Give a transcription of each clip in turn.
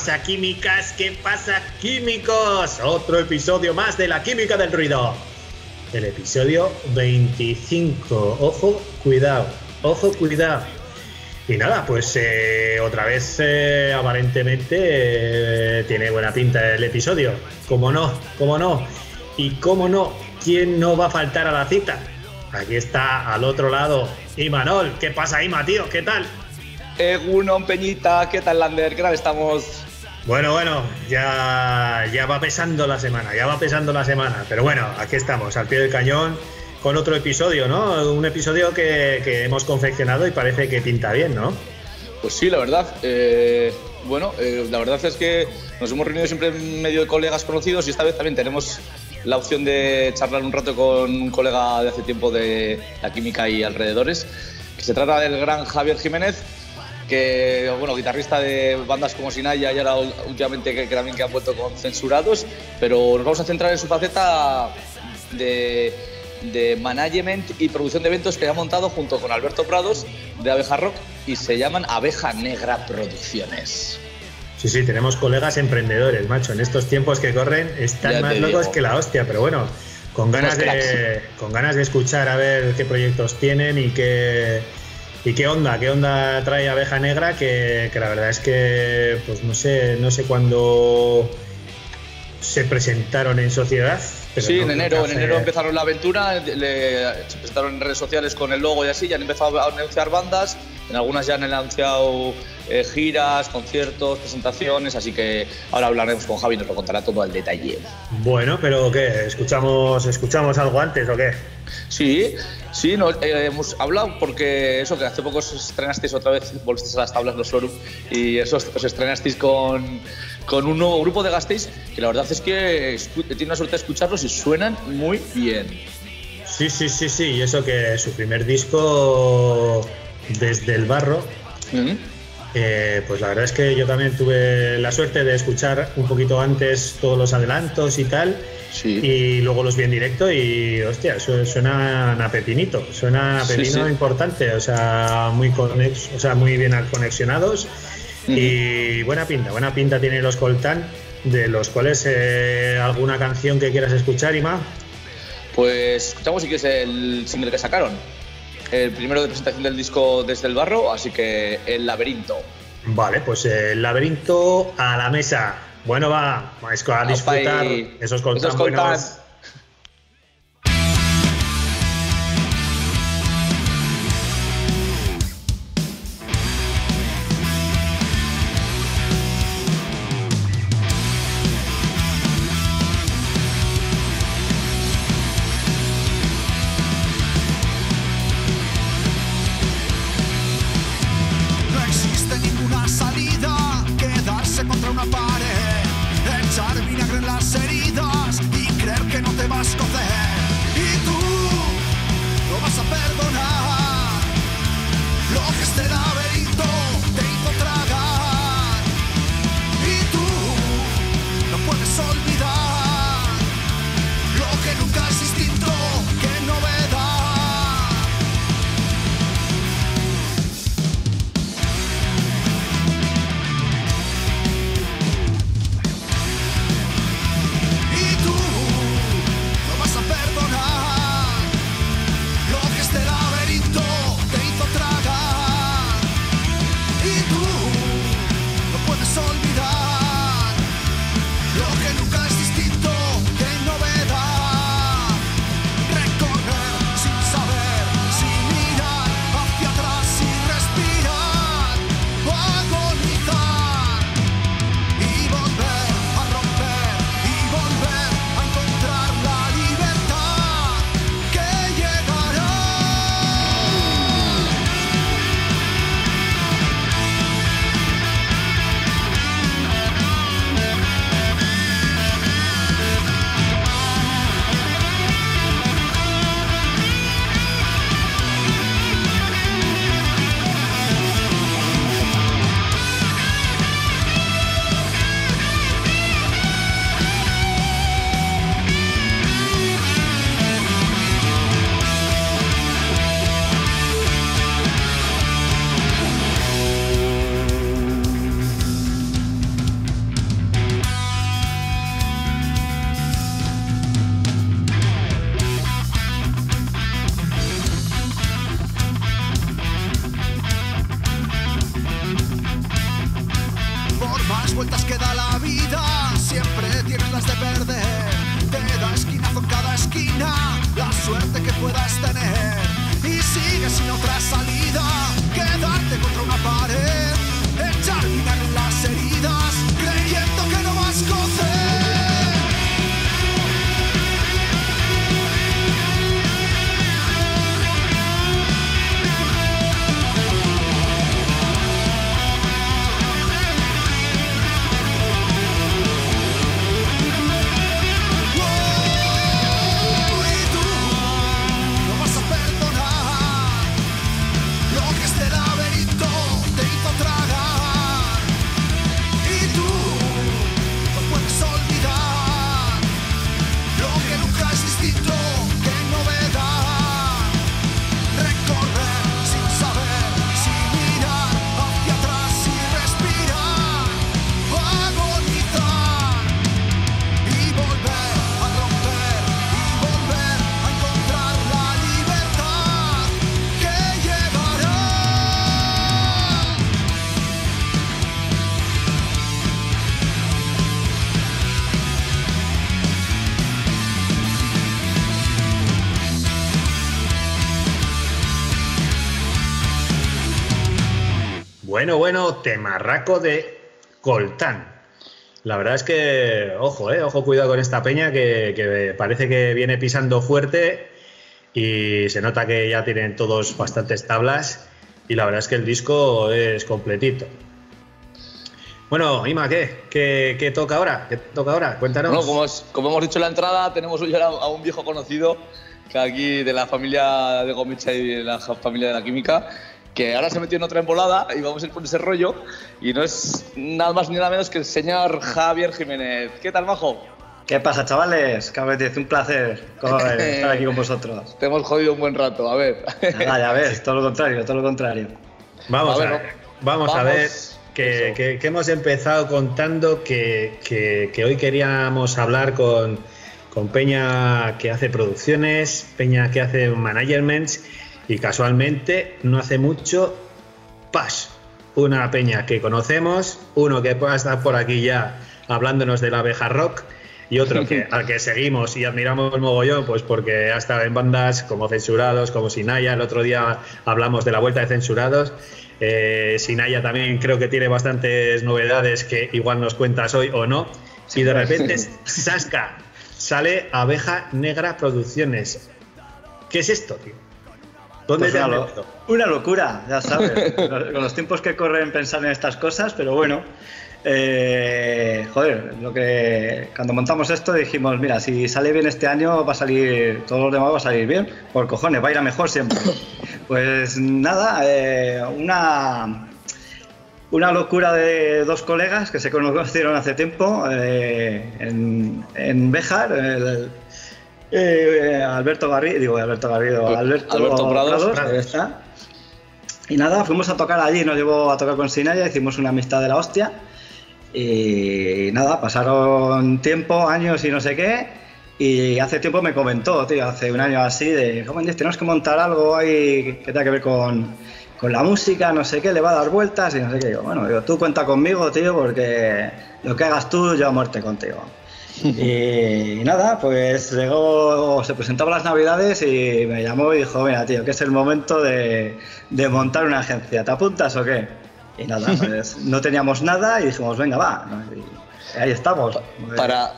pasa, químicas? ¿Qué pasa, químicos? Otro episodio más de la química del ruido. El episodio 25. Ojo, cuidado. Ojo, cuidado. Y nada, pues eh, otra vez eh, aparentemente eh, tiene buena pinta el episodio. ¿Cómo no? ¿Cómo no? Y cómo no, ¿quién no va a faltar a la cita? Aquí está al otro lado Imanol. ¿Qué pasa, Ima, tío? ¿Qué tal? Egunon, Peñita, ¿qué tal, Lander? ¿Qué tal estamos? Bueno, bueno, ya, ya va pesando la semana, ya va pesando la semana. Pero bueno, aquí estamos, al pie del cañón, con otro episodio, ¿no? Un episodio que, que hemos confeccionado y parece que pinta bien, ¿no? Pues sí, la verdad. eh, bueno, eh, la verdad es que nos hemos reunido siempre en medio de colegas conocidos y esta vez también tenemos la opción de charlar un rato con un colega de hace tiempo de la química y alrededores, que se trata del gran Javier Jiménez, que, bueno, guitarrista de bandas como Sinaya y ahora últimamente que, que también que han vuelto con censurados, pero nos vamos a centrar en su faceta de, de management y producción de eventos que ha montado junto con Alberto Prados de Abeja Rock y se llaman Abeja Negra Producciones. Sí, sí, tenemos colegas emprendedores, macho. En estos tiempos que corren están Ya más locos digo. que la hostia, pero bueno, con ganas, de, con ganas de escuchar a ver qué proyectos tienen y qué, y qué onda, qué onda trae Abeja Negra, que, que la verdad es que, pues no sé, no sé cuándo se presentaron en sociedad. pero sí, no en enero, en enero empezaron la aventura, le- se presentaron en redes sociales con el logo y así, ya han empezado a anunciar bandas, en algunas ya han anunciado eh, giras, conciertos, presentaciones, así que ahora hablaremos con Javi y nos lo contará todo al detalle. Bueno, pero ¿qué? ¿Escuchamos, ¿Escuchamos algo antes o qué? Sí, sí, no, eh, hemos hablado porque eso, que hace poco os estrenasteis otra vez, volvisteis a las tablas los Forum y eso os estrenasteis con, con un nuevo grupo de Gasteiz que la verdad es que tenido la suerte de escucharlos y suenan muy bien. Sí, sí, sí, sí, y eso que su primer disco desde el barro, eh, pues la verdad es que yo también tuve la suerte de escuchar un poquito antes todos los adelantos y tal, Sí. y luego los vi en directo y hostia, eso suena a pepinito, suena a pepino sí. importante, o sea, muy conex, o sea, muy bien conexionados y buena pinta, buena pinta tiene los Coltán, de los cuales eh, alguna canción que quieras escuchar, Ima. Pues escuchamos si quieres el single que sacaron. El primero de presentación del disco desde el barro, así que El laberinto. Vale, pues el laberinto a la mesa. Bueno, va, es a disfrutar esos buenos. Bueno, bueno, temarraco de Coltán. La verdad es que, ojo, eh, ojo, cuidado con esta peña que, parece que viene pisando fuerte y se nota que ya tienen todos bastantes tablas y la verdad es que el disco es completito. Bueno, Ima, ¿qué? ¿Qué, qué toca ahora? ¿Qué toca ahora? Cuéntanos. Como, como hemos dicho en la entrada, tenemos hoy a, un viejo conocido que aquí de la familia de Gomicha y de la familia de la química, que ahora se metió en otra embolada y vamos a ir por ese rollo. Y no es nada más ni nada menos que el señor Javier Jiménez. ¿Qué tal, Majo? ¿Qué pasa, chavales? Cabez, un placer estar aquí con vosotros. Te hemos jodido un buen rato, a ver. Nada, ya ves, todo lo contrario, todo lo contrario. Vamos A a, ver, ver, vamos, a vamos, ver que, que- que hemos empezado contando que, que- que hoy queríamos hablar con, con Peña que hace producciones, Peña que hace managements y casualmente no hace mucho Pash, una peña que conocemos, uno que estar por aquí ya hablándonos de la abeja rock y otro que, al que seguimos y admiramos mogollón, pues porque ha estado en bandas como Censurados, como Sinaya. El otro día hablamos de la vuelta de Censurados. Eh, Sinaya también creo que tiene bastantes novedades que igual nos cuentas hoy o no. Y de repente, Sasca, sale Abeja Negra Producciones. ¿Qué es esto, tío? ¿Dónde Pues te una, lo- locura, ya sabes, con con los tiempos que corren pensar en estas cosas, pero bueno, eh, joder, lo que cuando montamos esto dijimos, mira, si sale bien este año va a salir, todos los demás va a salir bien, por cojones, va a ir a mejor siempre. Pues nada, eh, una, una locura de dos colegas que se conocieron hace tiempo eh, en, en Béjar, el- eh, Alberto Garrido, digo Alberto Garrido, Alberto, Alberto Prados. ahí está. Y nada, fuimos a tocar allí, nos llevó a tocar con Sinaya, hicimos una amistad de la hostia. Y nada, pasaron tiempo, años y no sé qué. Y hace tiempo me comentó, tío, hace un año así, de, joven, tenemos que montar algo ahí que tenga que ver con, con la música, no sé qué, le va a dar vueltas y no sé qué. Digo, bueno, digo, tú cuenta conmigo, tío, porque lo que hagas tú, yo a muerte contigo. Y, nada, pues llegó, se presentaba las navidades y me llamó y dijo, mira, tío, que es el momento de, de montar una agencia, ¿te apuntas o qué? Y nada, pues no teníamos nada y dijimos, venga, va. ahí estamos. Para,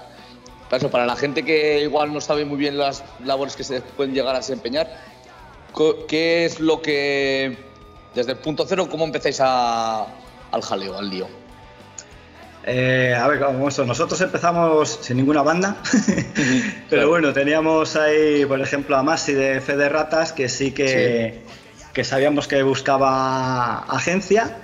para eso, para la gente que igual no sabe muy bien las labores que se pueden llegar a desempeñar, ¿qué es lo que, desde el punto cero, cómo empezáis a- al jaleo, al lío? Eh, a ver, como eso, nosotros empezamos sin ninguna banda, pero Claro. bueno, teníamos ahí, por ejemplo, a Masi de Fe de Ratas, que sí que, que sabíamos que buscaba agencia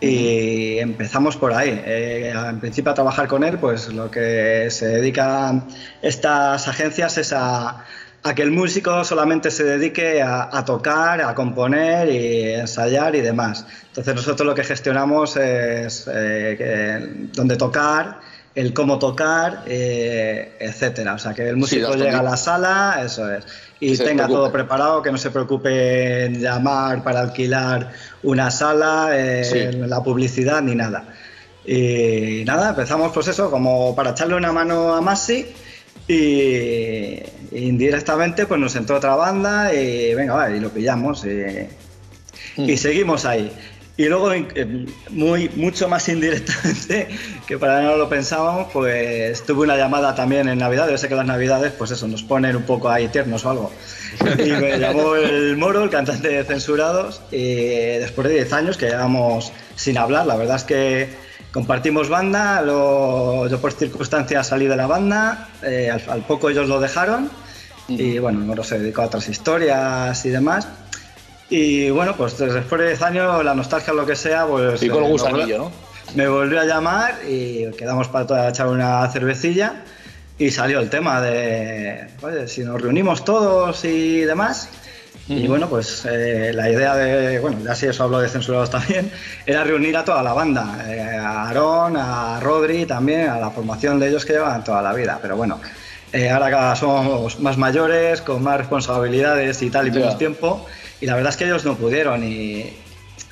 y empezamos por ahí. Eh, en principio a trabajar con él, pues lo que se dedican estas agencias es a, a que el músico solamente se dedique a, a tocar, a componer y ensayar y demás. Entonces nosotros lo que gestionamos es eh, dónde tocar, el cómo tocar, eh, etcétera. O sea, que el músico las llega a la sala, eso es, y tenga preocupe. todo preparado, que no se preocupe en llamar para alquilar una sala, eh, Sí. la publicidad ni nada. Y nada, empezamos pues eso, como para echarle una mano a Masi y, indirectamente pues nos entró otra banda y venga, va, y lo pillamos y, y seguimos ahí. Y luego, eh, muy, mucho más indirectamente, que para no lo pensábamos, pues tuve una llamada también en Navidad. Yo sé que las Navidades, pues eso, nos ponen un poco ahí tiernos o algo. Y me llamó el Moro, el cantante de Censurados, y después de 10 años que llevamos sin hablar, la verdad es que compartimos banda, lo- yo por circunstancias salí de la banda, eh, al, al poco ellos lo dejaron, y bueno, Moro se dedicó a otras historias y demás. Y bueno, pues después de 10 años, la nostalgia o lo que sea, pues... Y con eh, el me gusanillo, volvió- ¿no? Me volvió a llamar y quedamos para toda- echar una cervecilla y salió el tema de, oye, si nos reunimos todos y demás. Y bueno, pues eh, la idea de, bueno, ya si eso hablo de censurados también, era reunir a toda la banda, eh, a Aarón, a Rodri también, a la formación de ellos que llevan toda la vida. Pero bueno, eh, ahora cada somos más mayores, con más responsabilidades y tal, y menos tiempo, y la verdad es que ellos no pudieron. Y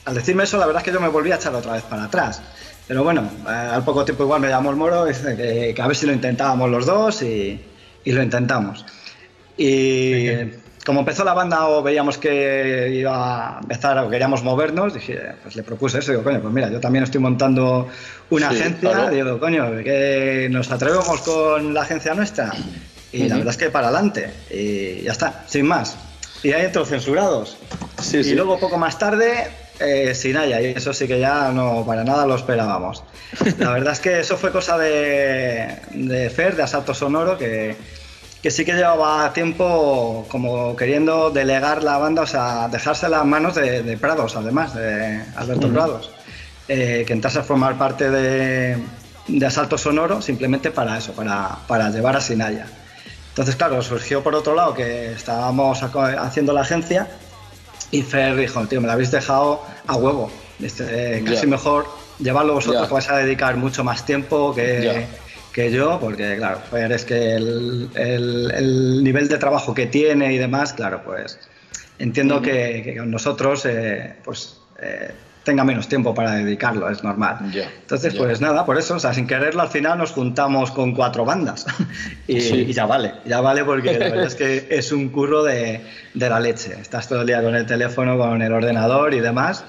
al decirme eso, la verdad es que yo me volví a echar otra vez para atrás. Pero bueno, eh, al poco tiempo igual me llamó el moro, dice que, que a ver si lo intentábamos los dos y, y lo intentamos. Y como empezó la banda o veíamos que iba a empezar o queríamos movernos, dije, pues le propuse eso, digo, coño, pues mira, yo también estoy montando una Sí, agencia, claro. digo, coño, que nos atrevemos con la agencia nuestra. Y la verdad es que para adelante, y ya está, sin más. Y ahí entró censurados. Sí, y sí. luego poco más tarde, eh, Sinaya, y eso sí que ya no para nada lo esperábamos. La verdad es que eso fue cosa de, de Fer, de Asalto Sonoro, que, que sí que llevaba tiempo como queriendo delegar la banda, o sea, dejarse las manos de, de Prados, además, de Alberto Prados, eh, que entrase a formar parte de, de Asalto Sonoro simplemente para eso, para, para llevar a Sinaya. Entonces, claro, surgió por otro lado que estábamos haciendo la agencia y Fer dijo, tío, me la habéis dejado a huevo. Este, casi Ya. mejor llevarlo vosotros que vais a dedicar mucho más tiempo que. Que yo, porque claro, Fer es que el, el- el nivel de trabajo que tiene y demás, claro, pues entiendo que, que con nosotros eh, pues eh, tenga menos tiempo para dedicarlo, es normal. Entonces, pues nada, por eso, o sea, sin quererlo al final nos juntamos con cuatro bandas. y, Sí. y ya vale, ya vale porque la verdad es que es un curro de, de la leche. Estás todo el día con el teléfono, con el ordenador y demás.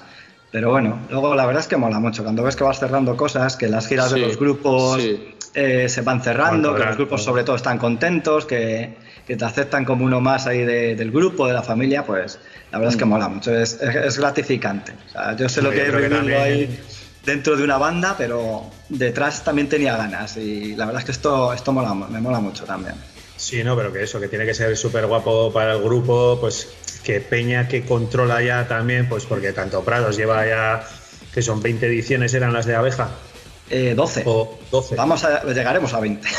Pero bueno, luego la verdad es que mola mucho. Cuando ves que vas cerrando cosas, que las giras Sí, de los grupos sí. Eh, se van cerrando, que los grupos sobre todo están contentos, que, que te aceptan como uno más ahí de- del grupo, de la familia, pues la verdad es que Mm. mola mucho, es, es- es gratificante. O sea, yo sé lo que es vivirlo ahí dentro de una banda, pero detrás también tenía ganas y la verdad es que esto, esto mola, me mola mucho también. Sí, no, pero que eso, que tiene que ser súper guapo para el grupo, pues que Peña que controla ya también, pues porque tanto Prados lleva ya, que son 20 ediciones, eran las de abeja, Eh, 12. o 12. Vamos a, llegaremos a 20.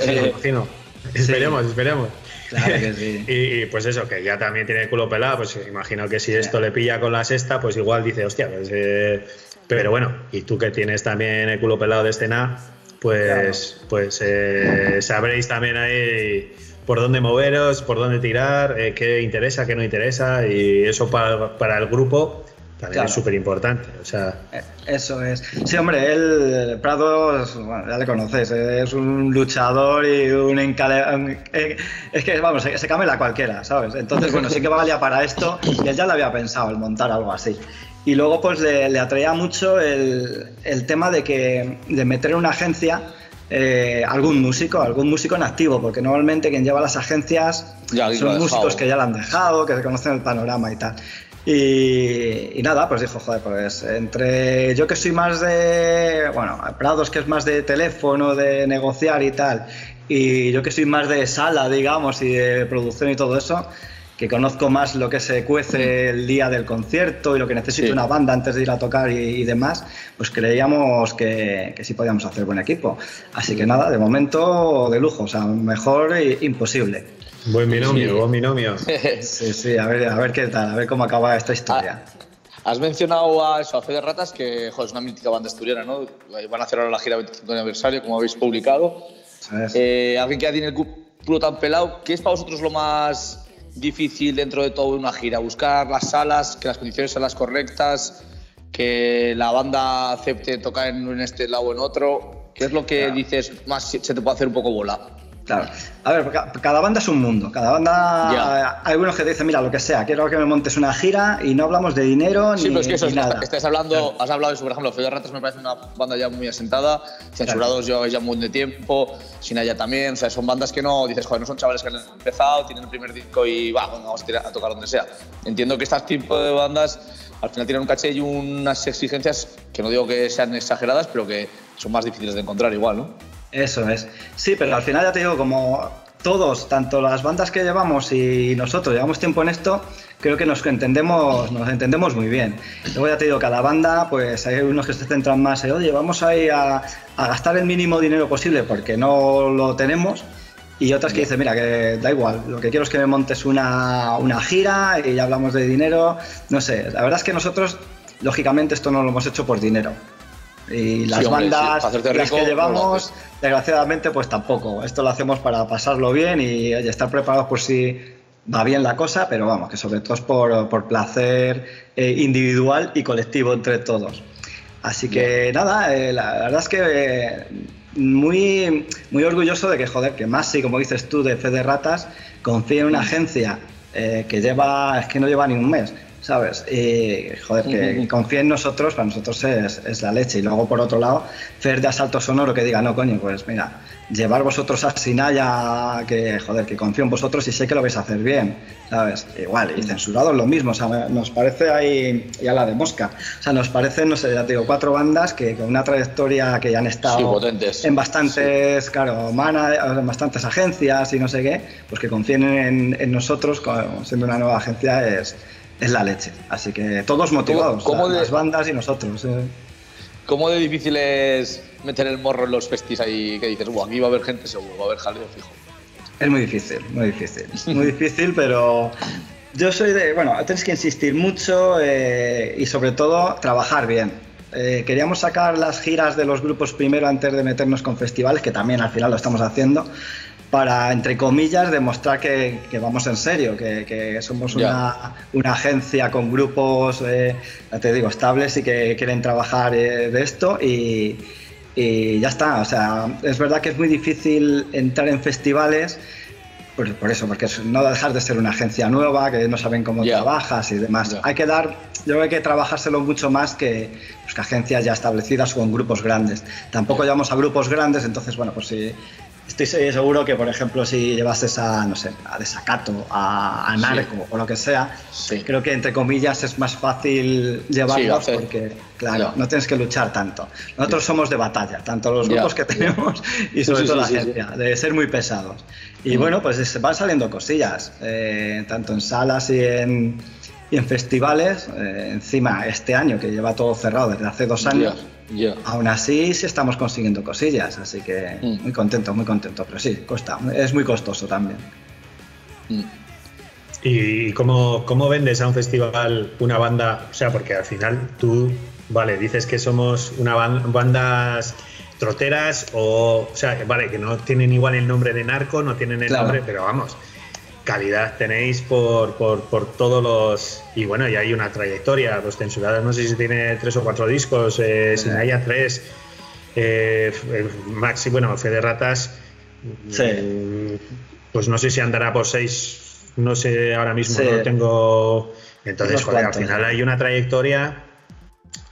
Sí, me imagino. Esperemos, esperemos. Claro que sí. y, y, pues eso, que ya también tiene el culo pelado, pues imagino que si esto le pilla con la sexta, pues igual dice, hostia, pues, eh, pero bueno, y tú que tienes también el culo pelado de escena, pues, pues eh, sabréis también ahí por dónde moveros, por dónde tirar, eh, qué interesa, qué no interesa, y eso para, para el grupo también Claro. es súper importante. O sea, Eh, Eso es. Sí, hombre, él, Prado, bueno, ya le conoces, es un luchador y un encale... eh, Es que, vamos, se, se camela cualquiera, ¿sabes? Entonces, bueno, sí que valía para esto y él ya lo había pensado, el montar algo así. Y luego, pues, le, le atraía mucho el, el tema de que de meter en una agencia eh, algún músico, algún músico en activo, porque normalmente quien lleva las agencias Ya, son músicos que ya la han dejado, que conocen el panorama y tal. Y, y nada, pues dijo, joder, pues entre yo que soy más de, bueno, Prados que es más de teléfono, de negociar y tal, y yo que soy más de sala, digamos, y de producción y todo eso, que conozco más lo que se cuece el día del concierto y lo que necesita Sí. una banda antes de ir a tocar y, y demás, pues creíamos que, que sí podíamos hacer buen equipo. Así que nada, de momento de lujo, o sea, mejor imposible. Buen binomio, Sí. buen binomio. Sí, sí, a ver, a ver qué tal, a ver cómo acaba esta historia. Has mencionado a eso, a Fe de Ratas, que joder, es una mítica banda asturiana, ¿no? Van a hacer ahora la gira 25 aniversario, como habéis publicado. ¿sabes? Eh, alguien que ya tiene el culo tan pelado, ¿qué es para vosotros lo más difícil dentro de todo una gira? Buscar las salas, que las condiciones sean las correctas, que la banda acepte tocar en, en este lado o en otro. ¿Qué es lo que dices más se te puede hacer un poco bola? Claro. A ver, ca- cada banda es un mundo. Cada banda. Ya. Hay algunos que te dicen, mira, lo que sea, quiero que me montes una gira y no hablamos de dinero Sí, ni, pero es que eso, ni nada. estás hablando, has hablado de eso, por ejemplo, Fede Ratas me parece una banda ya muy asentada, Censurados lleva ya un buen de tiempo, Sinaya también, o sea, son bandas que no, dices, joder, no son chavales que han empezado, tienen el primer disco y va, bueno, vamos a, tirar- a tocar donde sea. Entiendo que este tipo de bandas al final tienen un caché y unas exigencias que no digo que sean exageradas, pero que son más difíciles de encontrar igual, ¿no? Eso es. Sí, pero al final ya te digo, como todos, tanto las bandas que llevamos y nosotros llevamos tiempo en esto, creo que nos entendemos, nos entendemos muy bien. Luego ya te digo, cada banda, pues hay unos que se centran más en, oye, vamos ahí a, a gastar el mínimo dinero posible porque no lo tenemos. Y otras que dicen, mira, que da igual, lo que quiero es que me montes una, una gira y ya hablamos de dinero. No sé, la verdad es que nosotros, lógicamente, esto no lo hemos hecho por dinero. Y las hombre, bandas las rico, que lo llevamos, haces. desgraciadamente, pues tampoco. Esto lo hacemos para pasarlo bien y oye, estar preparados por si va bien la cosa, pero vamos, que sobre todo es por, por placer eh, individual y colectivo entre todos. Así que nada, eh, la, la verdad es que eh, muy, muy orgulloso de que, joder, que Masi, como dices tú, de Fe de Ratas, confíe en una agencia eh, que lleva, es que no lleva ni un mes, ¿sabes? Y, joder, que confíe en nosotros, para nosotros es, es la leche. Y luego, por otro lado, Fer de Asalto Sonoro que diga, no, coño, pues mira, llevar vosotros a Sinaya, que, joder, que confío en vosotros y sé que lo vais a hacer bien, ¿sabes? Igual, y censurados lo mismo, o sea, nos parece ahí, ya la de mosca, o sea, nos parecen, no sé, ya te digo, cuatro bandas que con una trayectoria que ya han estado Sí, en bastantes, claro, mana- en bastantes agencias y no sé qué, pues que confíen en, en nosotros, siendo una nueva agencia, es, es la leche. Así que todos motivados, cómo de- las bandas y nosotros. eh. ¿Cómo de difícil es meter el morro en los festis ahí que dices, "Buah, aquí va a haber gente seguro, va a haber jaleo fijo? Es muy difícil, muy difícil. Muy difícil, pero yo soy de. Bueno, tienes que insistir mucho eh, y sobre todo trabajar bien. Eh, queríamos sacar las giras de los grupos primero antes de meternos con festivales, que también al final lo estamos haciendo, para, entre comillas, demostrar que, que vamos en serio, que, que somos una, una agencia con grupos, eh, te digo, estables y que quieren trabajar eh, de esto y, y ya está. O sea, es verdad que es muy difícil entrar en festivales. Por, por eso, porque no dejar de ser una agencia nueva, que no saben cómo trabajas y demás. Hay que dar, yo creo que hay que trabajárselo mucho más que, pues, que agencias ya establecidas o en grupos grandes. Tampoco llevamos a grupos grandes, entonces, bueno, pues sí, estoy se- seguro que, por ejemplo, si llevases a, no sé, a Desacato, a, a Sí. Narco o lo que sea, Sí. creo que entre comillas es más fácil llevarlos hacer. porque, claro, Ya. no tienes que luchar tanto. Nosotros somos de batalla, tanto los grupos que tenemos y sobre Sí, todo sí, la sí, sí. agencia, de ser muy pesados. Y bueno, pues es- van saliendo cosillas, eh, tanto en salas y en, y en festivales. eh, encima, este año que lleva todo cerrado desde hace dos años, Ya. aún así sí estamos consiguiendo cosillas, así que Mm. muy contento, muy contento. Pero sí, cuesta, es muy costoso también. Mm. ¿Y cómo, cómo vendes a un festival una banda? O sea, porque al final tú, vale, dices que somos una ban- bandas troteras o, o sea, vale, que no tienen igual el nombre de narco, no tienen el Claro. nombre, pero vamos, calidad tenéis por, por, por todos los... Y bueno, y hay una trayectoria, los censurados no sé si tiene tres o cuatro discos, eh, Sinaya tres, eh, eh, Maxi, bueno, Fede Ratas, Sí. mm, pues no sé si andará por seis, no sé ahora mismo, Sí. no tengo... Entonces, al final hay una trayectoria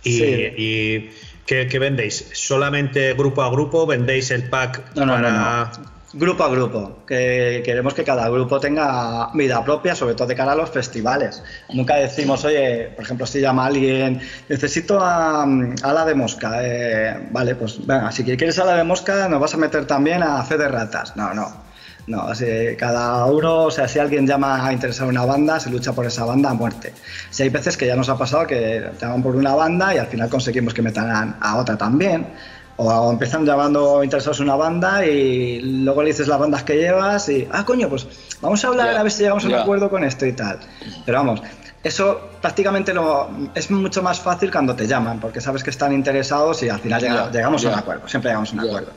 y, Sí. y ¿qué, qué vendéis? ¿Solamente grupo a grupo? ¿Vendéis el pack No, no, para...? no. Grupo a grupo, que queremos que cada grupo tenga vida propia, sobre todo de cara a los festivales. Nunca decimos, oye, por ejemplo, si llama alguien, necesito a, a la de mosca. eh, vale, pues venga, si quieres a la de mosca, nos vas a meter también a fe de ratas. No, no. No, así, cada uno, o sea, si alguien llama a interesar una banda, se lucha por esa banda a muerte. Si hay veces que ya nos ha pasado que te llaman por una banda y al final conseguimos que metan a otra también. O empiezan llamando interesados en una banda y luego le dices las bandas que llevas y, ah, coño, pues vamos a hablar a ver si llegamos a un acuerdo con esto y tal. Pero vamos, eso prácticamente lo, es mucho más fácil cuando te llaman, porque sabes que están interesados y al final llega- llegamos a un acuerdo, siempre llegamos a un acuerdo.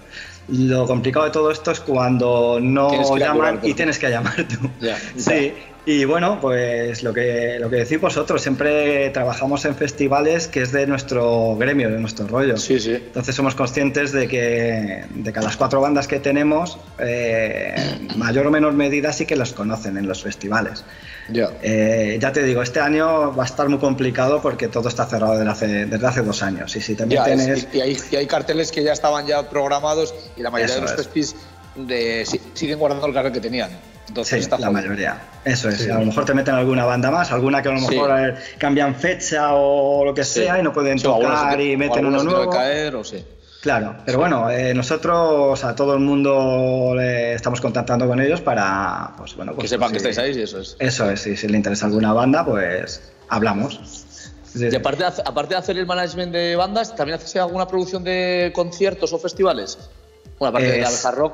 Lo complicado de todo esto es cuando no llaman y tienes que llamar tú. Sí, Y bueno, pues lo que, lo que decís vosotros, siempre trabajamos en festivales que es de nuestro gremio, de nuestro rollo. Sí, sí. Entonces somos conscientes de que, de que a las cuatro bandas que tenemos, eh, mayor o menor medida sí que las conocen en los festivales. Ya. Eh, ya te digo, este año va a estar muy complicado porque todo está cerrado desde hace, desde hace dos años. Y si también es- tienes... y, y hay, y hay carteles que ya estaban ya programados y la mayoría Eso de los es. festis de, siguen guardando el cartel que tenían. Entonces Sí, está la mayoría. Eso es. Sí. A lo mejor te meten alguna banda más, alguna que a lo Sí. mejor eh, cambian fecha o lo que Sí. sea y no pueden tocar y o meten uno nuevo. va a caer o sí. Claro, pero bueno, eh, nosotros a todo el mundo le estamos contactando con ellos para, pues bueno, que pues, sepan pues, que sí. estáis ahí y eso es. Eso es, y si le interesa alguna banda, pues hablamos. Sí, Y aparte de, hacer- aparte de hacer el management de bandas, ¿también haces alguna producción de conciertos o festivales? Bueno, aparte de la Es- abeja rock.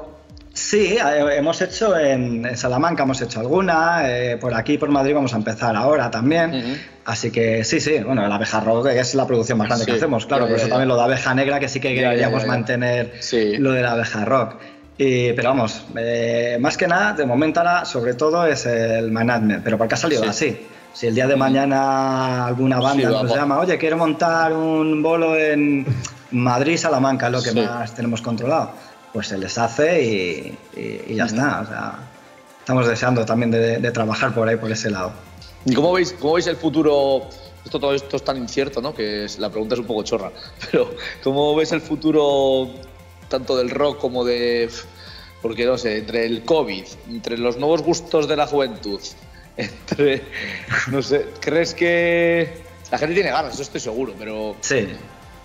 Sí, eh, hemos hecho en, en Salamanca, hemos hecho alguna, eh, por aquí, por Madrid vamos a empezar ahora también. Así que sí, sí, bueno, la abeja rock es la producción más grande que hacemos, claro, por eso también lo de abeja negra, que sí que Ya, queríamos ya, ya. mantener Sí. lo de la abeja rock. Y, pero vamos, eh, más que nada, de momento ahora, sobre todo es el management, pero porque ha salido Sí. así. Si el día de mañana alguna banda nos llama, oye, quiero montar un bolo en Madrid, Salamanca, es lo que más tenemos controlado, pues se les hace y, y- y ya está. O sea, estamos deseando también de, de trabajar por ahí, por ese lado. ¿Y cómo veis, cómo veis el futuro? Esto todo esto es tan incierto, ¿no? Que es- la pregunta es un poco chorra. Pero, ¿cómo ves el futuro tanto del rock como de. Porque no sé, entre el COVID, entre los nuevos gustos de la juventud, entre. No sé, ¿crees que. La gente tiene ganas, eso estoy seguro, pero. Sí,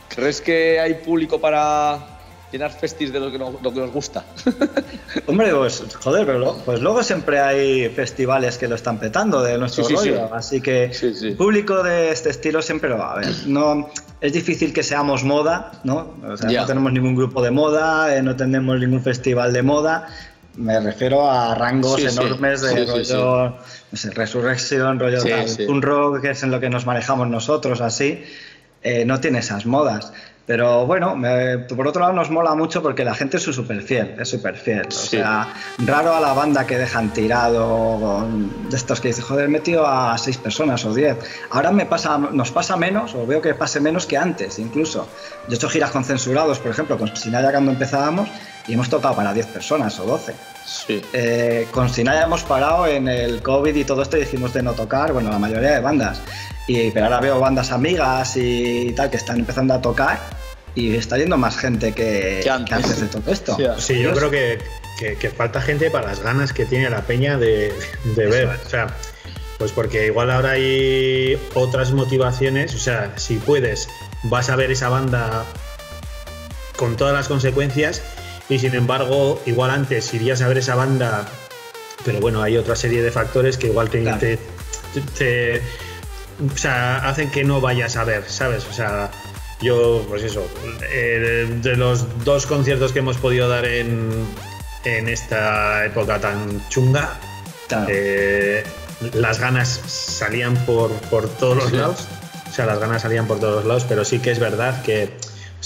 ¿Crees que hay público para llenar festis de lo que nos, lo que nos gusta? Hombre, pues joder, pero lo- pues luego siempre hay festivales que lo están petando de nuestro Sí, sí, rollo, sí. así que Sí, sí. público de este estilo siempre lo va a haber. No, es difícil que seamos moda, ¿no? O sea, Ya. no tenemos ningún grupo de moda, eh, no tenemos ningún festival de moda. Me refiero a rangos Sí, sí. enormes de Sí, sí, rollo, no sé, Resurrection, rollo Sí, tal, sí. un rock que es en lo que nos manejamos nosotros, así. eh, no tiene esas modas. Pero bueno, me- por otro lado nos mola mucho porque la gente es súper fiel, es súper fiel. O Sí. sea, raro a la banda que dejan tirado, con- de estos que dicen, joder, he metido a seis personas o diez. Ahora me pasa, nos pasa menos, o veo que pase menos que antes, incluso. Yo he hecho giras con censurados, por ejemplo, con Sinaya cuando empezábamos, y hemos tocado para 10 personas o 12. Sí. Eh, con Sinaya hemos parado en el COVID y todo esto y dijimos de no tocar, bueno, la mayoría de bandas. Y, pero ahora veo bandas amigas y tal que están empezando a tocar y está yendo más gente que, Que antes. de todo esto. Sí, Sí, yo creo que, que- que falta gente para las ganas que tiene la peña de, de ver. O sea, pues porque igual ahora hay otras motivaciones. O sea, si puedes, vas a ver esa banda con todas las consecuencias. Y sin embargo, igual antes irías a ver esa banda, pero bueno, hay otra serie de factores que igual te, Claro. te- te- o sea, hacen que no vayas a ver, ¿sabes? O sea, yo, pues eso, eh, de los dos conciertos que hemos podido dar en, en esta época tan chunga, Claro. eh, las ganas salían por, por todos los lados. O sea, las ganas salían por todos los lados, pero sí que es verdad que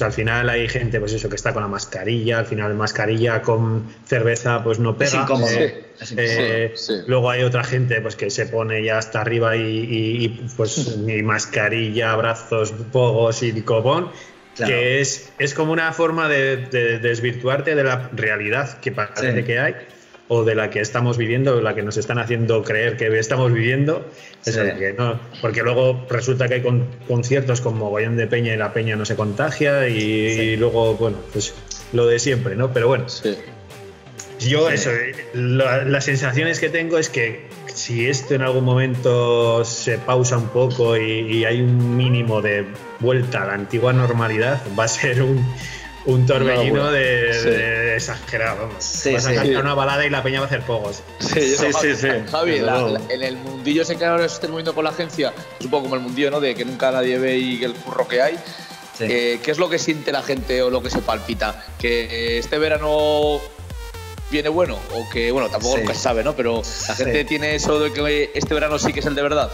sea, al final hay gente, pues eso, que está con la mascarilla, al final mascarilla con cerveza, pues no pega. Es incómodo. Eh, incómodo. eh, Sí, sí. Luego hay otra gente pues que se pone ya hasta arriba y, y- y, pues ni mascarilla, brazos, pogos y copón. Claro. Que es, es como una forma de, de desvirtuarte de la realidad que parece Sí. que hay o de la que estamos viviendo, la que nos están haciendo creer que estamos viviendo. Eso, Sí. que no, porque luego resulta que hay con- conciertos con mogollón de peña y la peña no se contagia y, Sí. y luego, bueno, pues lo de siempre, ¿no? Pero bueno, Sí. yo eso, la- las sensaciones que tengo es que si esto en algún momento se pausa un poco y, y hay un mínimo de vuelta a la antigua normalidad, va a ser un, un torbellino locura. de, Sí. de exagerado. vamos. Sí, Vas a sí. cantar una balada y la peña va a hacer pogos. Sí, Sí, sí, Javi, sí. Javi, la- la- en el mundillo ese que ahora se está moviendo con la agencia, es un poco como el mundillo, ¿no? De que nunca nadie ve y el curro que hay. Sí. Eh, ¿Qué es lo que siente la gente o lo que se palpita? ¿Que este verano viene bueno? O que, bueno, tampoco Sí. nunca se sabe, ¿no? Pero la Sí. gente tiene eso de que este verano sí que es el de verdad.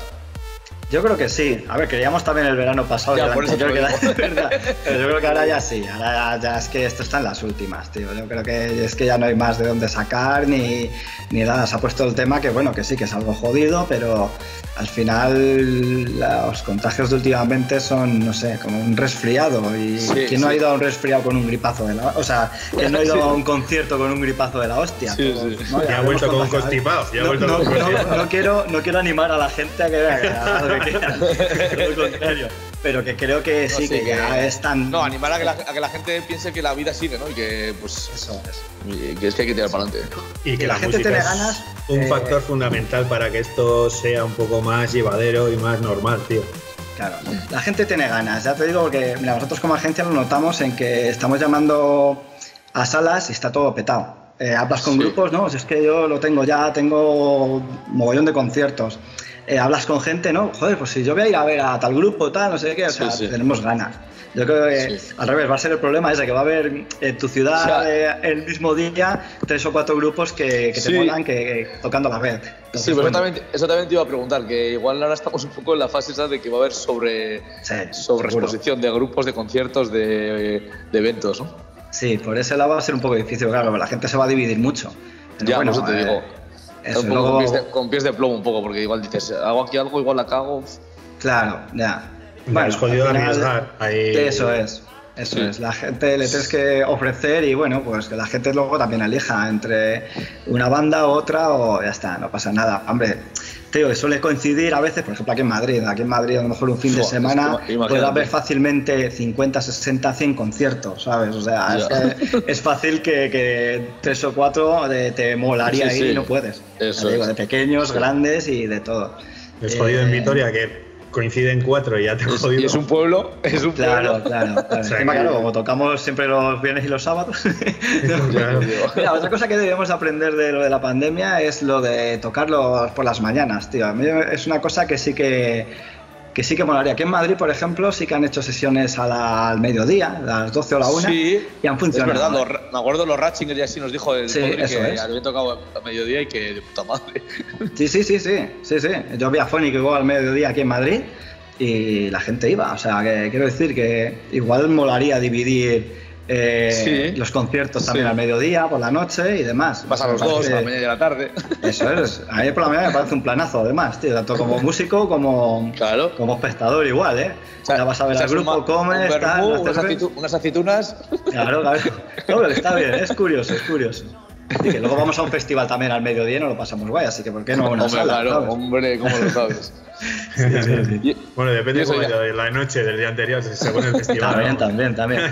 Yo creo que sí. A ver, queríamos también el verano pasado. Ya, por eso lo que verdad. Pero yo creo que ahora ya sí. Ahora ya, ya es que esto está en las últimas, tío. Yo creo que es que ya no hay más de dónde sacar ni, ni nada. Se ha puesto el tema que, bueno, que sí, que es algo jodido, pero al final los contagios de últimamente son, no sé, como un resfriado. Y Sí, ¿quién no ha ido a un resfriado con un gripazo de la O sea, ¿quién no ha ido a un concierto con un gripazo de la hostia? Sí, Todos, sí. ¿no? Ya ha vuelto con un No, no, constipado. no quiero, no quiero animar a la gente a que vea que lo contrario. Pero que creo que sí, sí, que, que- ya es tan. No, animar a que, la, a que la gente piense que la vida sigue, ¿no? Y que, pues, Eso es. que es que hay que tirar para adelante. Y que que la, la gente música es ganas, un eh, factor fundamental para que esto sea un poco más llevadero y más normal, tío. Claro, la gente tiene ganas, ya te digo, porque mira, nosotros como agencia lo notamos en que estamos llamando a salas y está todo petado. Eh, hablas con Sí. grupos, ¿no? Si es que yo lo tengo ya, tengo mogollón de conciertos. Eh, hablas con gente, ¿no? Joder, pues si yo voy a ir a ver a tal grupo, tal, no sé qué, o Sí, sea, sí. tenemos ganas. Yo creo que Sí. al revés, va a ser el problema ese, que va a haber en tu ciudad O sea, eh, el mismo día tres o cuatro grupos que, que Sí. te molan que, que tocando a la vez. Entonces, Sí, bueno, exactamente, eso también te iba a preguntar, que igual ahora estamos un poco en la fase esa de que va a haber sobre, sí, sobre exposición de grupos, de conciertos, de, de eventos, ¿no? Sí, por ese lado va a ser un poco difícil, claro, la gente se va a dividir mucho. Pero ya, bueno, por eso te eh, digo. Eso, un poco luego- con, pies de, con pies de plomo un poco, porque igual dices, hago aquí algo, igual la cago. Claro, ya. Bueno, es jodido al final, arriesgar. Ahí- Eso es. Eso Sí. es, la gente le tienes que ofrecer y bueno, pues que la gente luego también elija entre una banda u otra o ya está, no pasa nada. Hombre, digo, que suele coincidir a veces, por ejemplo aquí en Madrid, aquí en Madrid a lo mejor un fin de Fua, semana puede haber fácilmente 50, 60, 100 conciertos, ¿sabes? O sea, es, Ya. que es fácil que, que tres o cuatro de- te molaría Sí, ir sí. y no puedes. Eso digo, de pequeños, Sí. grandes y de todo. Es jodido en Eh, Vitoria que coinciden cuatro y ya te he Es- jodido. y es un pueblo, es un Claro, pueblo. claro, claro. O sea, Encima, claro, como tocamos siempre los viernes y los sábados. Claro. Mira, otra cosa que debemos aprender de lo de la pandemia es lo de tocarlos por las mañanas, tío. A mí es una cosa que sí que, que sí que molaría. Aquí en Madrid, por ejemplo, sí que han hecho sesiones a la- al mediodía, a las 12 o la 1, Sí, y han funcionado. Es verdad, me acuerdo los Ratchinger y así nos dijo el Sí, que es. había tocado a mediodía y que de puta madre. Sí, sí, sí, sí, sí, sí. Yo vi a Fónico igual al mediodía aquí en Madrid y la gente iba. O sea, que quiero decir que igual molaría dividir eh, Sí. los conciertos también Sí. al mediodía, por la noche y demás. Me los dos, a la mañana y a la tarde. Eso es. A mí por la mañana me parece un planazo, además, tío. Tanto como músico como, Claro. como espectador igual, ¿eh? O sea, ya vas a ver al grupo, comes, un unas, aceitunas. Claro, claro. No, pero está bien, es curioso, es curioso. Y que luego vamos a un festival también al mediodía y nos lo pasamos guay, así que ¿por qué no a una hombre, sala? claro, ¿sabes? hombre, ¿cómo lo sabes? Y- Bueno, depende cómo ya. de la noche del día anterior, según el festival. También, ¿no? también, también.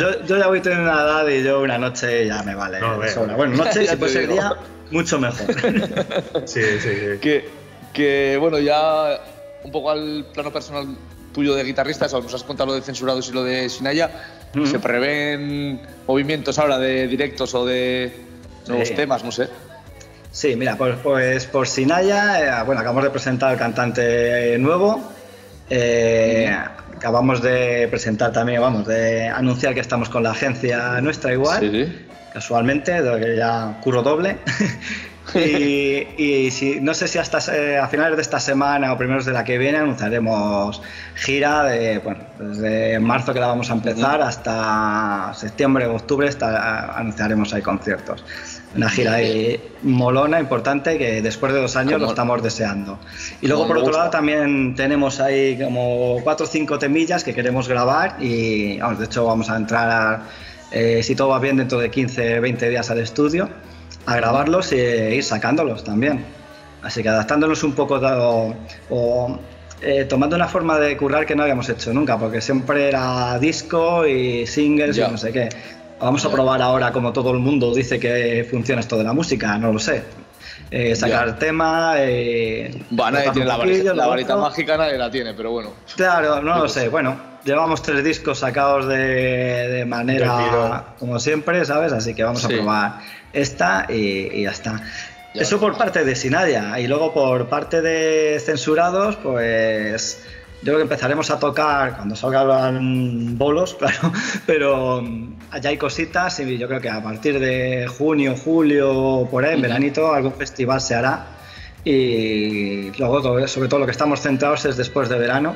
Yo, yo ya voy teniendo una edad y yo una noche ya me vale. No, sobra. Bueno, noche, si puede día, mucho mejor. Sí, sí, sí. que, que, bueno, ya un poco al plano personal tuyo de guitarrista, eso, nos has contado lo de censurados y lo de Sinaya. ¿Se prevén movimientos ahora de directos o de nuevos Sí. temas? No sé. Sí, mira, pues, pues por Sinaya, eh, bueno, acabamos de presentar al cantante nuevo. eh, Acabamos de presentar también, vamos, de anunciar que estamos con la agencia nuestra igual. Sí, casualmente, de lo que ya curro doble. y y si, no sé si hasta eh, a finales de esta semana o primeros de la que viene anunciaremos gira de, bueno, desde marzo que la vamos a empezar hasta septiembre o octubre está- anunciaremos ahí conciertos. Una gira ahí molona, importante, que después de dos años Como- lo estamos deseando. Y luego, por otro gusta. lado, también tenemos ahí como cuatro o cinco temillas que queremos grabar y, vamos, de hecho, vamos a entrar, a, eh, si todo va bien, dentro de 15, 20 días al estudio a grabarlos e ir sacándolos también. Así que adaptándonos un poco o, o, eh, tomando una forma de currar que no habíamos hecho nunca, porque siempre era disco y singles y no sé qué. Vamos a probar ahora, como todo el mundo dice que funciona esto de la música, no lo sé. Eh, sacar Ya. tema, eh, Va, nadie tiene la varita, la varita mágica, nadie la tiene, pero bueno. Claro, no lo sé. Bueno, llevamos tres discos sacados de, de manera como siempre, ¿sabes? Así que vamos Sí. a probar esta y, y ya está. Ya Eso por parte de Sinadia. Y luego por parte de censurados, pues yo creo que empezaremos a tocar cuando salgan bolos, claro, pero mm, allá hay cositas y yo creo que a partir de junio, julio, por ahí, en veranito, algún festival se hará. Y luego, sobre todo, lo que estamos centrados es después de verano,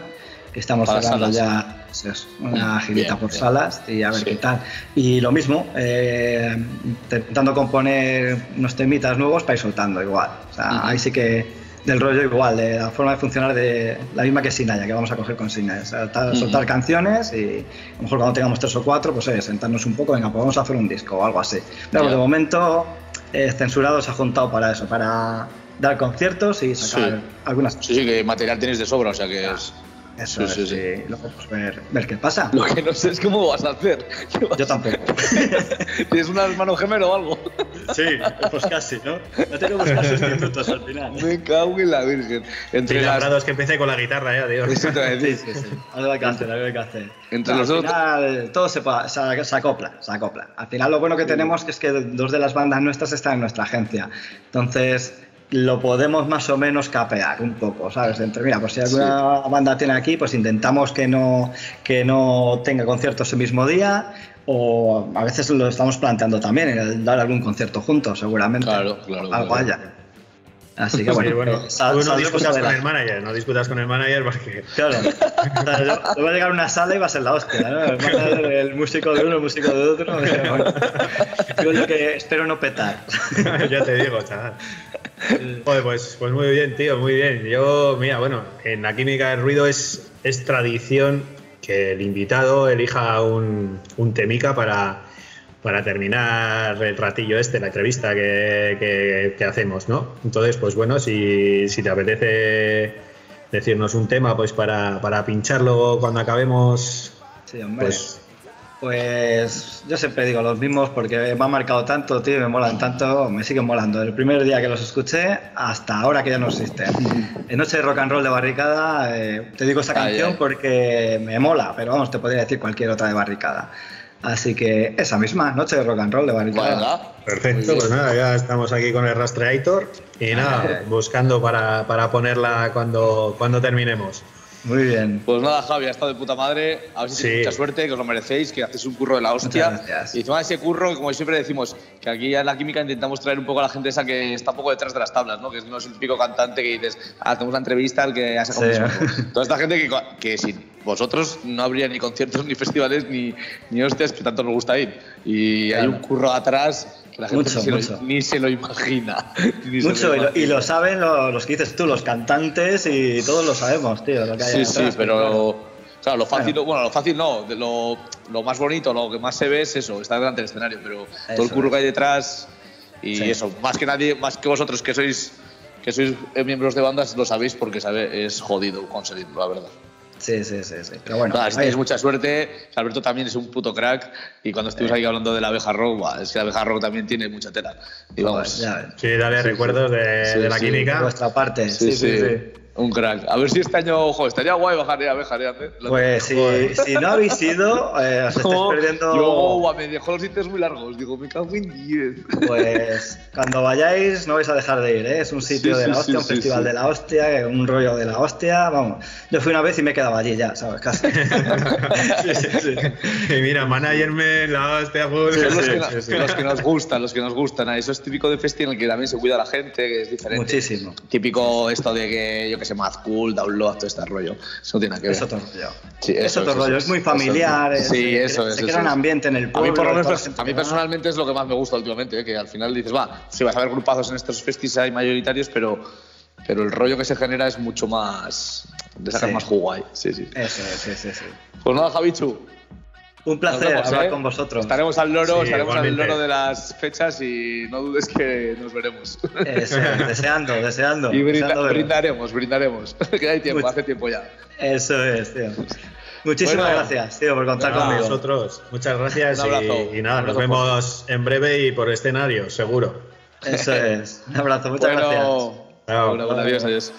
que estamos cerrando ya es, una girita bien, por bien. salas y a ver Sí. qué tal. Y lo mismo, eh, intentando componer unos temitas nuevos para ir soltando igual. O sea, Ujú. ahí sí que del rollo igual, de la forma de funcionar de la misma que Sinaya, que vamos a coger con Sinaya. O sea, ta- soltar canciones y a lo mejor cuando tengamos tres o cuatro, pues eh, sentarnos un poco, venga, pues vamos a hacer un disco o algo así. Pero de momento, eh, Censurado se ha juntado para eso, para dar conciertos y sacar Sí. algunas Sí, sí, que material tenéis de sobra, o sea que es. Eso Sí, es, sí, sí. y luego pues ver, ver qué pasa. Lo que no sé es cómo vas a hacer. ¿Qué vas Yo tampoco. ¿Tienes un hermano gemelo o algo? Sí, pues casi, ¿no? No tenemos casi minutos al final. Me cago en la virgen. Entre Sí, las. que empecé con la guitarra, ya, tío. Eso te voy a Sí, sí, sí. Algo hay que hacer, algo hay que hacer. Entre al los dos- final, todo se, se, se acopla, se acopla. Al final, lo bueno que tenemos es que dos de las bandas nuestras están en nuestra agencia. Entonces, lo podemos más o menos capear un poco, ¿sabes? Entre, mira, pues si alguna banda tiene aquí, pues intentamos que no, que no tenga conciertos el mismo día. O a veces lo estamos planteando también, el dar algún concierto juntos, seguramente. Claro, claro, Algo claro. haya. Así que bueno, Sí, bueno, sal- tú no disputas con el manager, no disputas con el manager porque Claro. O sea, yo- yo voy a llegar a una sala y va a ser la hostia, ¿no? A ser el músico de uno, el músico de otro. Bueno, yo que espero no petar. ya te digo, chaval. Joder, pues, pues muy bien, tío, muy bien. Yo, mira, bueno, en la química del ruido es, es tradición que el invitado elija un, un temica para, para terminar el ratillo este, la entrevista que, que- que hacemos, ¿no? Entonces, pues bueno, si, si te apetece decirnos un tema, pues para, para pincharlo cuando acabemos, Sí, pues Pues yo siempre digo los mismos porque me han marcado tanto, tío, me molan tanto, me siguen molando. El primer día que los escuché hasta ahora que ya no existen. En Noche de Rock and Roll de Barricada, eh, te digo esa Ay, canción ay. porque me mola, pero vamos, te podría decir cualquier otra de Barricada. Así que esa misma, Noche de Rock and Roll de Barricada. Perfecto, pues nada, ya estamos aquí con el Rastreator y nada, buscando para, para ponerla cuando, cuando terminemos. Muy bien. Pues nada, Javi, ha estado de puta madre. A ver si Sí. tenéis mucha suerte, que os lo merecéis, que hacéis un curro de la hostia. Y encima de ese curro, como siempre decimos, que aquí en la química intentamos traer un poco a la gente esa que está un poco detrás de las tablas, ¿no? Que no es el típico cantante que dices, ah, hacemos una entrevista al que ha sacado Sí. un disco". Toda esta gente que, que sin vosotros no habría ni conciertos, ni festivales, ni, ni hostias que tanto nos gusta ir. Y hay Claro. un curro atrás que la gente Mucho, ni, se. Lo, ni se lo imagina. Mucho, y lo, y imagina. lo saben lo- los que dices tú, los cantantes y todos lo sabemos, tío. Lo que hay Sí, sí, pero claro, lo fácil, Bueno. bueno, lo fácil no, de lo, lo más bonito, lo que más se ve es eso, estar delante del escenario, pero todo el curro que hay detrás y Sí. eso, más que nadie, más que vosotros que sois que sois eh, miembros de bandas lo sabéis porque sabe, es jodido conseguirlo, la verdad. Sí, sí, sí, sí. Pero bueno, mucha suerte, Alberto también es un puto crack y cuando estuvimos ahí hablando de la abeja rock, es que la abeja rock también tiene mucha tela. Y vamos. Sí, dale recuerdos de, Sí, de la sí. De química. vuestra parte, sí, sí, sí, sí. sí. Un crack. A ver si este año, ojo, estaría guay bajar de abeja, ¿eh? Pues si, si no habéis ido, eh, os estáis No, perdiendo. Yo, me dejó los sitios muy largos. Digo, me cago en 10. Pues cuando vayáis no vais a dejar de ir, ¿eh? es un sitio Sí, de sí, la hostia, sí, un sí, festival sí. de la hostia, un rollo de la hostia, vamos. Yo fui una vez y me he quedado allí ya, ¿sabes? Casi. Sí, sí, sí. Y mira, managerme, la hostia, full. Los, Sí, que, sí, sí. los que nos gustan, los que nos gustan. Eso es típico de festi en el que también se cuida la gente, que es diferente. Muchísimo. Típico esto de que, yo que sé, Mad Cool, Download, todo este rollo. Eso no tiene nada que ver. Es otro rollo. Sí, es eso otro es, rollo, eso es muy es, familiar. eso es. es- Sí, se- eso es, Se eso crea un es. ambiente en el A pueblo. mí, por lo menos, a mí personalmente es lo que más me gusta últimamente, ¿eh? que al final dices, va, sí, vas a ver grupazos en estos festis hay mayoritarios, pero, pero el rollo que se genera es mucho más. de sacar Sí. más jugo ahí. Sí, sí. Eso es, sí, sí, sí. Pues nada, Javichu. Un placer vemos, hablar ¿eh? con vosotros. Estaremos al loro, Sí, estaremos al igualmente. loro de las fechas y no dudes que nos veremos. Eso es, deseando, deseando. y brinda- deseando brindaremos, brindaremos. que hay tiempo, Mucho. hace tiempo ya. Eso es, tío. Muchísimas Bueno. gracias, tío, por contar Nada, conmigo. vosotros, muchas gracias Un abrazo, y, y nada, un nos vemos en breve y por escenario, seguro. Eso es. Un abrazo, muchas bueno, gracias. Bueno, adiós, adiós.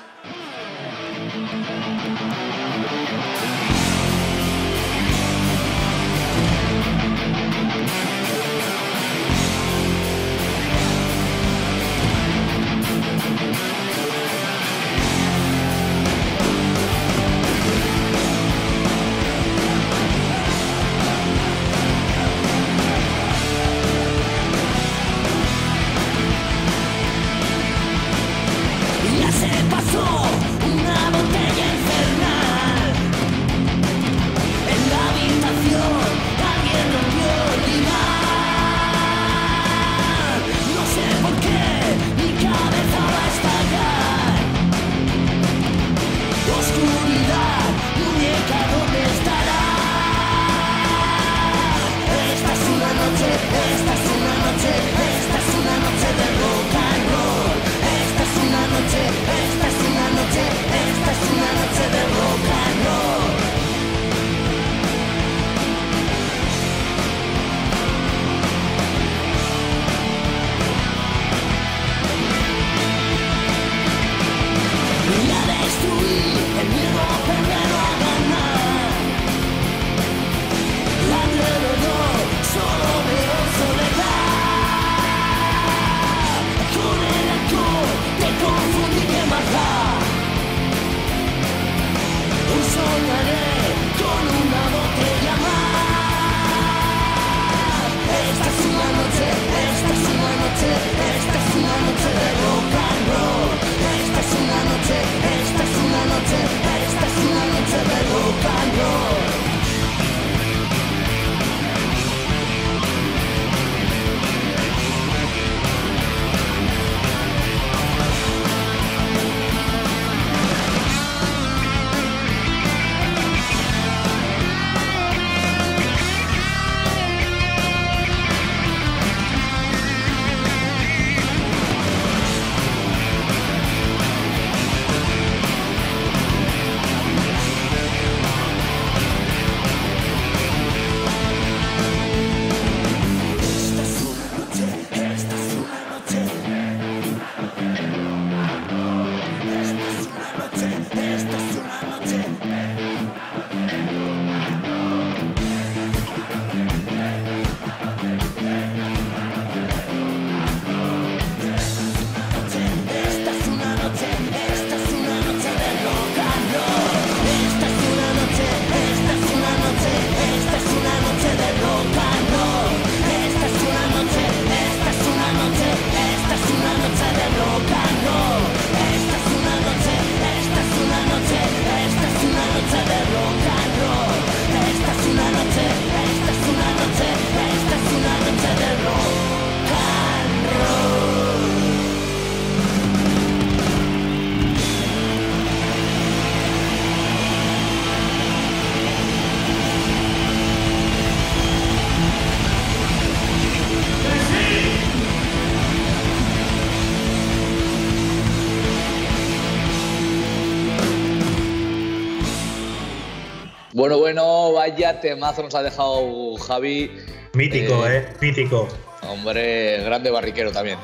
Bueno, bueno, vaya temazo nos ha dejado Javi. Mítico, Eh. eh, mítico. Hombre, grande barriquero también.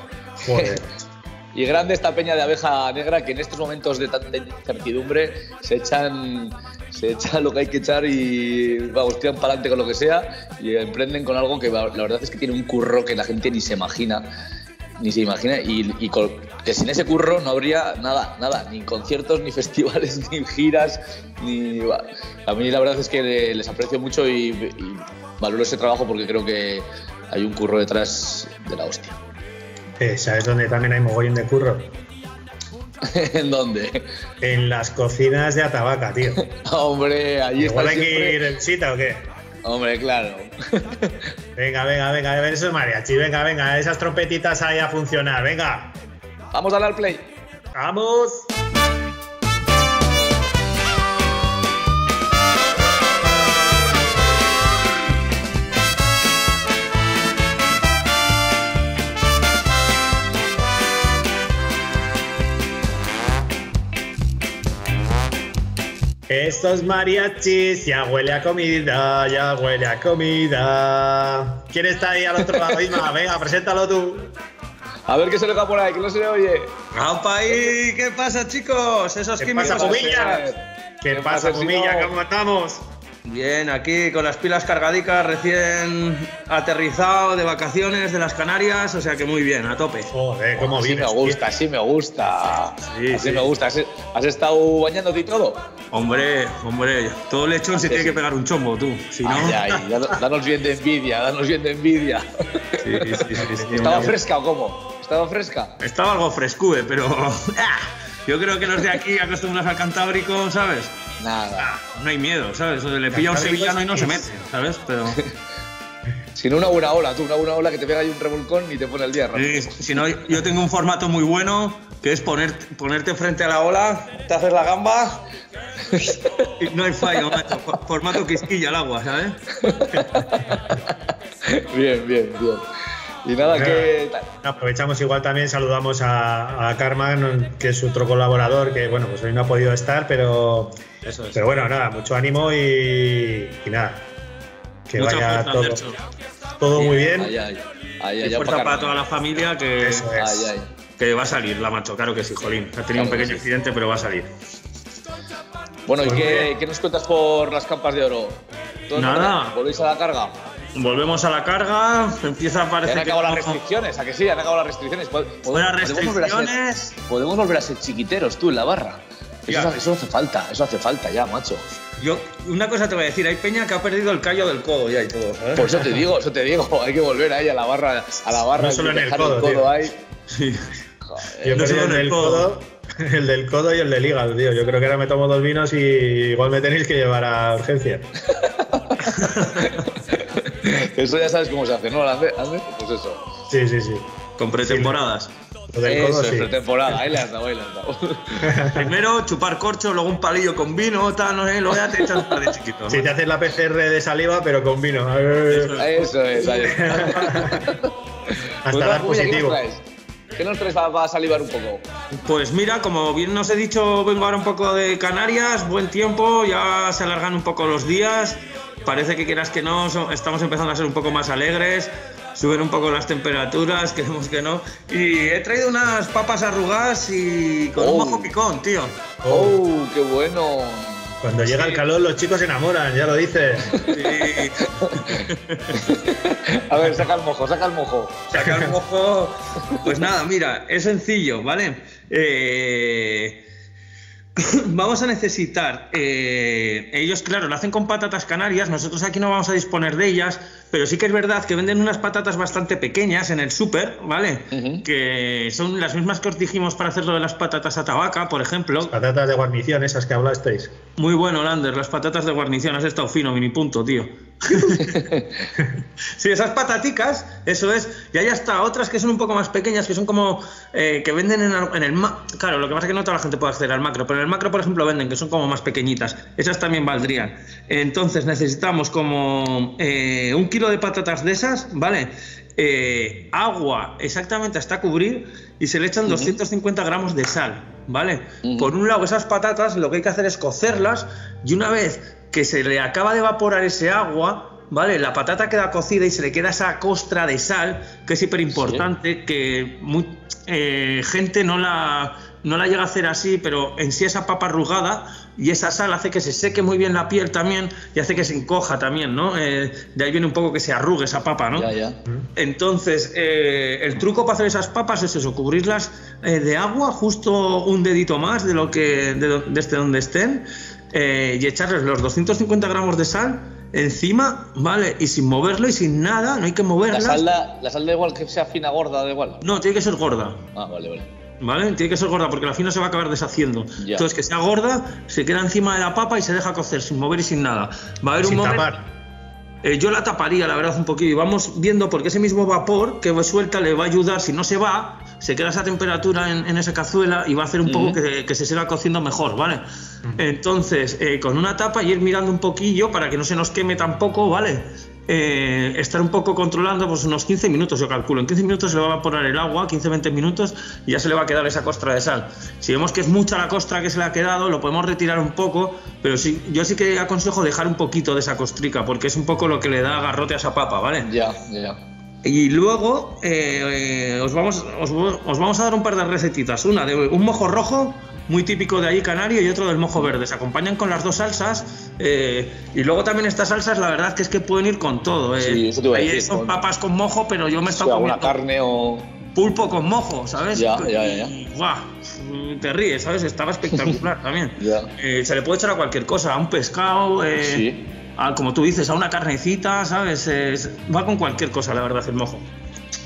Joder. Y grande esta peña de abeja negra que en estos momentos de tanta incertidumbre se echan, se echan lo que hay que echar y vamos, tiran para adelante con lo que sea y emprenden con algo que la verdad es que tiene un curro que la gente ni se imagina. Ni se imagina, y, y con- que sin ese curro no habría nada, nada, ni conciertos, ni festivales, ni giras, ni. A mí la verdad es que le- les aprecio mucho y, y valoro ese trabajo porque creo que hay un curro detrás de la hostia. Eh, ¿Sabes dónde también hay mogollón de curro? ¿En dónde? En las cocinas de Atabaca, tío. Hombre, allí está hay que siempre. ir en cita o qué. Hombre, claro. Venga, venga, venga, a ver esos mariachis, venga, venga, esas trompetitas ahí a funcionar, venga. Vamos a dar play. ¡Vamos! Estos mariachis ya huele a comida, ya huele a comida. ¿Quién está ahí al otro lado? Isma, venga, preséntalo tú. A ver qué se le va por ahí, que no se le oye. ¡Aupa ahí! ¿Qué pasa, chicos? Esos ¿Qué químicos. pasa? ¿Qué ¿Qué pasa, pasa, Fumilla? Sino? ¿Cómo estamos? Bien, aquí con las pilas cargadicas, recién aterrizado de vacaciones de las Canarias, o sea que muy bien, a tope. Joder, cómo vienes. me gusta, así me gusta. Sí, así sí. me gusta. ¿Has, estado bañándote y todo? Hombre, hombre, todo lechón se Así tiene sí. que pegar un chombo, tú. Si no. Ay, ay, danos- danos bien de envidia, danos bien de envidia. Sí, sí, sí, sí, ¿Estaba fresca o cómo? ¿Estaba fresca? Estaba algo frescue, pero. ¡ah! Yo creo que los de aquí acostumbrados al Cantábrico, ¿sabes? Nada. No hay miedo, ¿sabes? Le pilla un sevillano y no se mete, ¿sabes? Pero. Sí, Si no, una buena ola, tú, una buena ola que te pega ahí un revolcón y te pone el día rápido. Sí, si no, yo tengo un formato muy bueno que es poner, ponerte frente a la ola, te haces la gamba y no hay fallo, macho. For- Formato quisquilla al agua, ¿sabes? bien, bien, bien. Y nada, que. Aprovechamos igual también, saludamos a, a Carmen, que es otro colaborador, que bueno, pues hoy no ha podido estar, pero, Eso es. pero bueno, nada, mucho ánimo y, y nada. Que Mucha vaya fuerza, todo, todo muy bien. Ay, ay. Ay, Y fuerza para para toda la familia que, Eso es. Ay, ay. que va a salir, la macho, claro que sí, Jolín. Ha tenido un Claro pequeño sí. accidente, pero va a salir. Bueno, ¿y Pues qué, qué nos cuentas por las campas de oro? ¿Todo en Nada. ¿Volvéis a la carga? Volvemos a la carga, empieza a Ya parecer han que acabado las no- restricciones, ¿a que sí? Han acabado las restricciones. Fuera podemos volver a ser- restricciones. Podemos volver a ser chiquiteros tú en la barra. Eso, Ya. eso hace falta, eso hace falta ya, macho. Yo, una cosa te voy a decir, hay peña que ha perdido el callo del codo ya y todo, ¿sabes? Por eso te digo, eso te digo, hay que volver ahí a la barra, a la barra No solo en el codo, tío. ahí. Sí. Yo no solo el en el del codo. codo, el del codo y el del hígado, tío. Yo creo que ahora me tomo dos vinos y igual me tenéis que llevar a urgencia. Eso ya sabes cómo se hace, ¿no? Ande? Ande? Pues eso. Sí, sí, sí. Con pretemporadas. Eso es sí. pretemporada, ahí le has dado, ahí le has dado. Primero chupar corcho, luego un palillo con vino, tal, no sé, luego ya te echas un par de chiquitos. Si te haces la PCR de saliva, pero con vino. Eso es, ahí está. Hasta Pues, dar Uy, ¿qué nos positivo. ¿Qué nos traes para, salivar un poco? Pues mira, como bien nos he dicho, vengo ahora un poco de Canarias, buen tiempo, ya se alargan un poco los días, parece que quieras que no, estamos empezando a ser un poco más alegres, suben un poco las temperaturas, queremos que no, y he traído unas papas arrugadas y con Oh. un mojo picón, tío. ¡Oh, qué bueno! Cuando llega el calor, los chicos se enamoran, ya lo dices. Sí. A ver, saca el mojo, saca el mojo. Sacar el mojo. Pues nada, mira, es sencillo, ¿vale? Eh, Vamos a necesitar. eh, ellos, claro, lo hacen con patatas canarias. Nosotros aquí no vamos a disponer de ellas, pero sí que es verdad que venden unas patatas bastante pequeñas en el súper, ¿vale? Que son las mismas que os dijimos para hacer lo de las patatas a tabaca, por ejemplo. Patatas de guarnición, esas que hablasteis. Muy bueno, Lander, las patatas de guarnición. Has estado fino, mini punto, tío. sí, esas pataticas, eso es. Y hay hasta otras que son un poco más pequeñas, que son como eh, que venden en, el- en el ma- Claro, lo que pasa es que no toda la gente puede acceder al macro, pero en el macro, por ejemplo, venden, que son como más pequeñitas. Esas también valdrían. Entonces necesitamos como eh, un kilo de patatas de esas, ¿vale? Eh, agua exactamente hasta cubrir y se le echan 250 gramos de sal, ¿vale? Por un lado, esas patatas lo que hay que hacer es cocerlas y una vez que se le acaba de evaporar ese agua, ¿vale? La patata queda cocida y se le queda esa costra de sal, que es súper importante, que mu- eh, gente no la, no la llega a hacer así, pero en sí esa papa arrugada y esa sal hace que se seque muy bien la piel también y hace que se encoja también, ¿no? Eh, de ahí viene un poco que se arrugue esa papa, ¿no? Ya, ya. Entonces, eh, el truco para hacer esas papas es eso, cubrirlas eh, de agua, justo un dedito más de lo que de, desde donde estén, eh, y echarles los 250 gramos de sal encima, ¿vale? Y sin moverlo y sin nada, no hay que La moverlas. sal, da, la sal da igual que sea fina, gorda, da igual. No, tiene que ser gorda. Ah, vale, vale. ¿Vale? Tiene que ser gorda porque la fina se va a acabar deshaciendo. Ya. Entonces, que sea gorda, se queda encima de la papa y se deja cocer sin mover y sin nada. Va a haber Sin un momento. tapar. Eh, yo la taparía, la verdad, un poquillo. Y vamos viendo porque ese mismo vapor que suelta le va a ayudar. Si no se va, se queda esa temperatura en, en esa cazuela y va a hacer un poco que se siga cociendo mejor, ¿vale? Entonces, eh, con una tapa y ir mirando un poquillo para que no se nos queme tampoco, ¿vale? Eh, estar un poco controlando, pues unos 15 minutos, yo calculo. En 15 minutos se le va a evaporar el agua, 15-20 minutos, y ya se le va a quedar esa costra de sal. Si vemos que es mucha la costra que se le ha quedado, lo podemos retirar un poco, pero sí, yo sí que aconsejo dejar un poquito de esa costrica, porque es un poco lo que le da garrote a esa papa, ¿vale? Ya, ya, ya. Y luego eh, eh, os, vamos, os, os vamos a dar un par de recetitas. Una de un mojo rojo, muy típico de ahí canario, y otro del mojo verde. Se acompañan con las dos salsas. eh, y luego también estas salsas, la verdad que es que pueden ir con todo. eh. Sí, eso te iba a decir, son con- papas con mojo, pero yo me he estado comiendo carne o. pulpo con mojo, ¿sabes? Ya, ya, ya. Y, guau, te ríes, ¿sabes? Estaba espectacular también. Ya. Eh, se le puede echar a cualquier cosa, a un pescado, Sí. A- como tú dices, a una carnecita, ¿sabes? Es- va con cualquier cosa, la verdad, el mojo.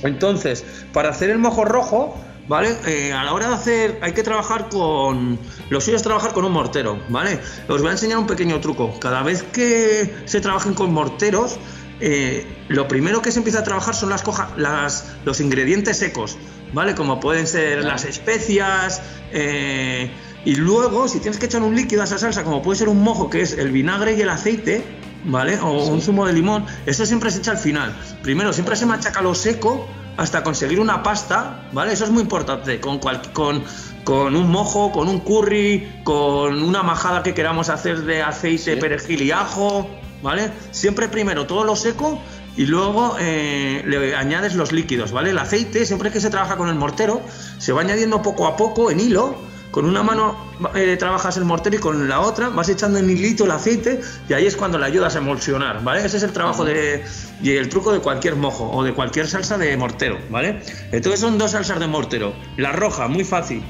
Entonces, para hacer el mojo rojo, ¿vale? Eh, a la hora de hacer, hay que trabajar con. Lo suyo es trabajar con un mortero, ¿vale? Os voy a enseñar un pequeño truco. Cada vez que se trabajen con morteros, eh, lo primero que se empieza a trabajar son las, coja- las los ingredientes secos, ¿vale? Como pueden ser las especias. eh, y luego, si tienes que echar un líquido a esa salsa, como puede ser un mojo, que es el vinagre y el aceite, ¿vale? O un zumo de limón, eso siempre se echa al final. Primero, siempre se machaca lo seco hasta conseguir una pasta, ¿vale? Eso es muy importante. Con, cual- con, con un mojo, con un curry, con una majada que queramos hacer de aceite, Sí. perejil y ajo, ¿vale? Siempre primero todo lo seco y luego eh, le añades los líquidos, ¿vale? El aceite, siempre que se trabaja con el mortero, se va añadiendo poco a poco en hilo. Con una mano eh, trabajas el mortero y con la otra vas echando en hilito el aceite y ahí es cuando le ayudas a emulsionar, ¿vale? Ese es el trabajo de, y el truco de cualquier mojo o de cualquier salsa de mortero, ¿vale? Entonces son dos salsas de mortero. La roja, muy fácil.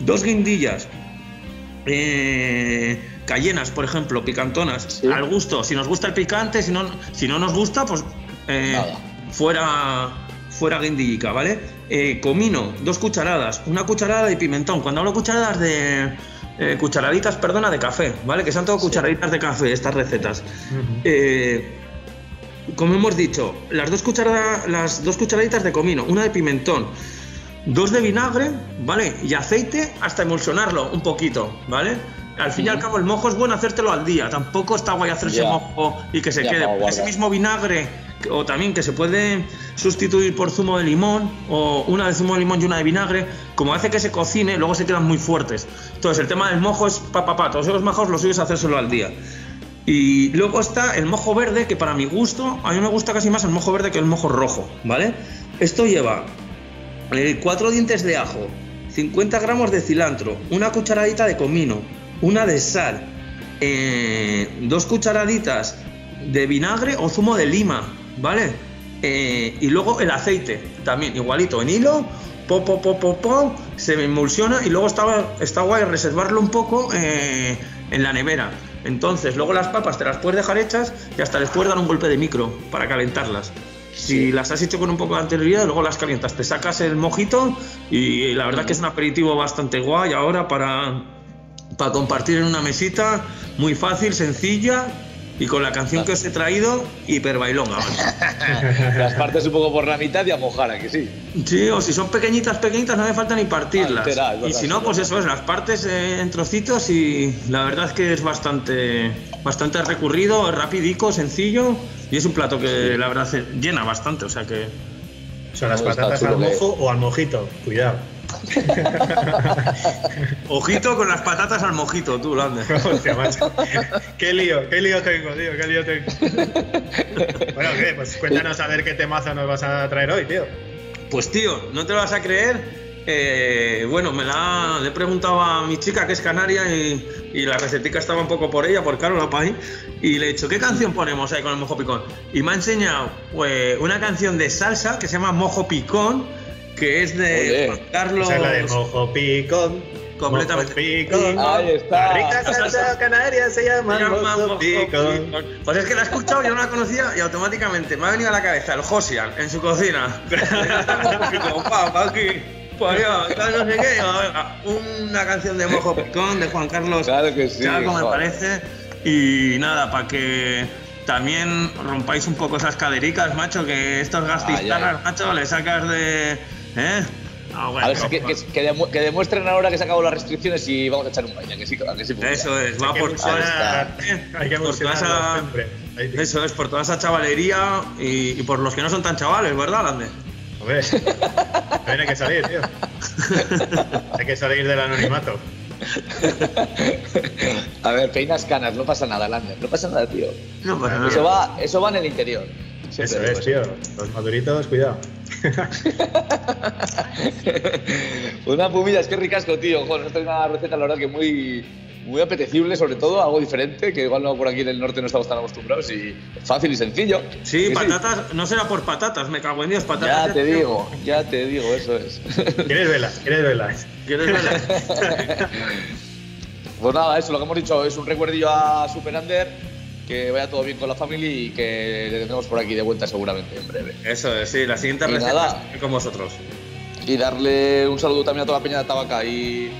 Dos guindillas, eh, cayenas, por ejemplo, picantonas, Sí. al gusto. Si nos gusta el picante, si no, si no nos gusta, pues eh, fuera, fuera guindillica, ¿vale? Eh, comino, dos cucharadas, una cucharada de pimentón. Cuando hablo cucharadas de eh, cucharaditas, perdona, de café, ¿vale? Que sean todo cucharaditas de café estas recetas. Eh, como hemos dicho, las dos, cucharadas, las dos cucharaditas de comino, una de pimentón, dos de vinagre, ¿vale? Y aceite hasta emulsionarlo un poquito, ¿vale? Al fin y al cabo, el mojo es bueno hacértelo al día. Tampoco está guay hacerse mojo y que se quede. Ese mismo vinagre, o también que se puede sustituir por zumo de limón, o una de zumo de limón y una de vinagre, como hace que se cocine, luego se quedan muy fuertes. Entonces, el tema del mojo es pa, pa, pa. Todos los mejores los suyos hacérselo al día. Y luego está el mojo verde, que para mi gusto, a mí me gusta casi más el mojo verde que el mojo rojo, ¿vale? Esto lleva eh, cuatro dientes de ajo, 50 gramos de cilantro, una cucharadita de comino, una de sal, eh, dos cucharaditas de vinagre o zumo de lima, ¿vale? Eh, y luego el aceite, también igualito, en hilo, po, po, po, po, po, se emulsiona y luego está, está guay reservarlo un poco eh, en la nevera. Entonces, luego las papas te las puedes dejar hechas y hasta les puedes dar un golpe de micro para calentarlas. Si las has hecho con un poco de anterioridad, luego las calientas, te sacas el mojito y la verdad que es un aperitivo bastante guay ahora para, para compartir en una mesita, muy fácil, sencilla y con la canción que os he traído, hiper bailonga. Las partes un poco por la mitad y a mojar, ¿a que sí. Sí, o si son pequeñitas, pequeñitas, no hace falta ni partirlas. Ah, y verdad, si no, sí, pues eso es, las partes eh, en trocitos y la verdad es que es bastante, bastante recurrido, rapidico, sencillo y es un plato que la verdad se llena bastante, o sea que... ¿Son las patatas al mojo o al mojito? Cuidado. Ojito con las patatas al mojito, tú, Lander. Hostia, macho. Qué lío, qué lío tengo, tío, qué lío tengo. Bueno, ¿qué? Pues cuéntanos a ver qué temazo nos vas a traer hoy, tío. Pues tío, no te lo vas a creer. eh, bueno, me la le he preguntado a mi chica que es canaria y, y la recetica estaba un poco por ella, por Carola Pay, y le he dicho, ¿qué canción ponemos ahí con el mojo picón? Y me ha enseñado pues, una canción de salsa que se llama Mojo Picón, que es de. Juan Carlos. Esa es la de mojo picón. Completamente. Mojo picón. Ahí está. La rica salsa canaria se llama Se llama mojo Mojo picón. Picón. Pues es que la he escuchado, yo no la conocía y automáticamente me ha venido a la cabeza el Josian en su cocina. No sé qué. Una canción de Mojo Picón de Juan Carlos Claro que sí, Chaco, me parece. Y nada, para que también rompáis un poco esas cadericas, macho, que estos gastistarras, Ay, macho, le sacas de. ¿Eh? Ah, bueno, A ver, que, que, que demu- que demuestren ahora que se acabado las restricciones y vamos a echar un baño, que sí, que sí. Eso es, va Hay que por toda- hay que por toda emocionarlo esa-. Eso es, por toda esa chavalería y, y por los que no son tan chavales, ¿verdad, Lande? Hombre, también hay que salir, tío. Hay que salir del anonimato. A ver, peinas canas, no pasa nada, Lander, no pasa nada, tío. No pasa Bueno, Eso nada. va, eso va en el interior. Siempre Eso es, tío. Los maduritos, cuidado. Una pumilla, es que ricasco, tío. Joder, esta es una receta, la verdad, que muy, muy apetecible, sobre todo, algo diferente, que igual no por aquí en el norte no estamos tan acostumbrados y fácil y sencillo. Sí, Que patatas, no será por patatas, me cago en Dios, patatas. Ya te digo, ya te digo, eso es. ¿Quieres velas? ¿Quieres velas? ¿Quieres verla? Pues nada, eso, lo que hemos dicho es un recuerdillo a Super Under, que vaya todo bien con la familia y que le tendremos por aquí de vuelta seguramente en breve. Eso es, sí, la siguiente receta con vosotros. Y darle un saludo también a toda la peña de Tabaca y,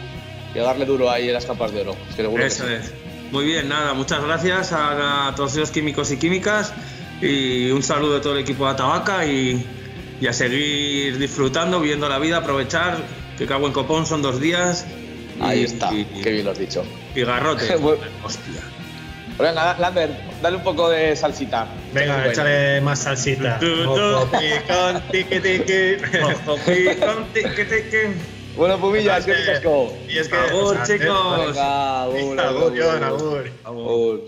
y a darle duro ahí en las campas de oro. que seguro que Eso sí. es. Muy bien, nada, muchas gracias a, a todos los químicos y químicas Y un saludo de todo el equipo de Atabaca y, y a seguir disfrutando, viviendo la vida, aprovechar que cago en copón son dos días. Ahí y- está, qué bien lo has dicho. Y garrote. Bueno. Venga, Lambert, dale un poco de salsita. Venga, Bueno. échale más salsita. Picón, tiqui. Ojo, picón, tiqui, tiqui. Bueno, Pumillas, que ricasco. Y es que. Agur, o sea, chicos. Venga, agur, Agur, Jon,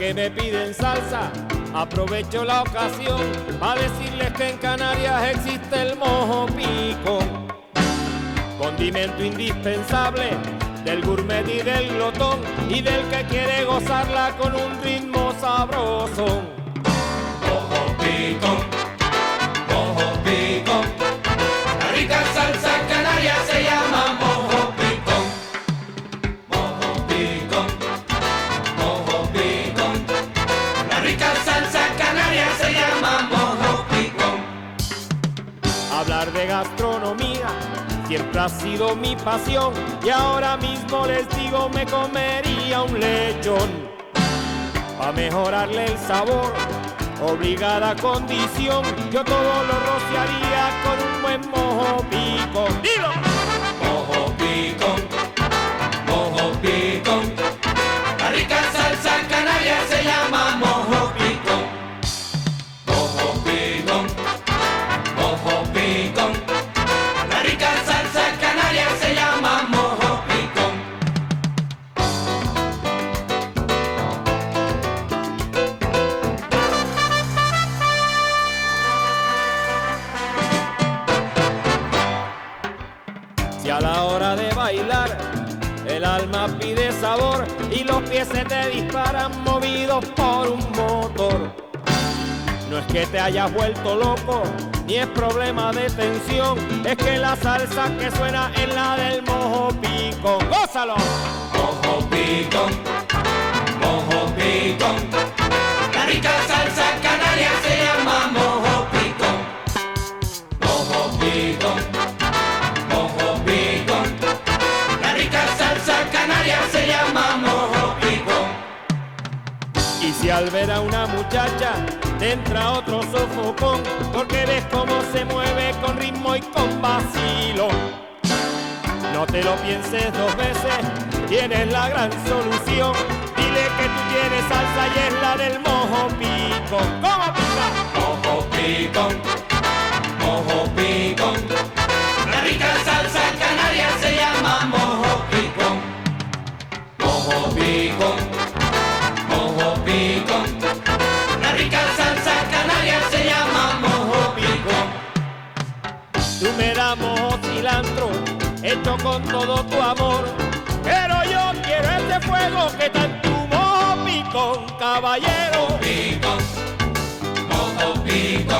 que me piden salsa, aprovecho la ocasión para decirles que en Canarias existe el mojo pico, condimento indispensable del gourmet y del glotón y del que quiere gozarla con un ritmo sabroso. Mojo pico, ha sido mi pasión y ahora mismo les digo me comería un lechón. Pa' mejorarle el sabor, obligada condición, yo todo lo rociaría con un buen mojo. ¡Dilo! Bailar el alma pide sabor y los pies se te disparan movidos por un motor. No es que te hayas vuelto loco, ni es problema de tensión, es que la salsa que suena es la del mojo pico. ¡Gózalo! Mojo pico, mojo pico. La rica al ver a una muchacha te entra otro sofocón, porque ves cómo se mueve con ritmo y con vacilo. No te lo pienses dos veces, tienes la gran solución. Dile que tú tienes salsa y es la del mojo pico. ¿Cómo pica? Mojo pico, mojo pico. La rica salsa canaria se llama mojo pico. Mojo pico, con todo tu amor. Pero yo quiero ese fuego que está en tu mojo pico, caballero. Pico, mojo pico.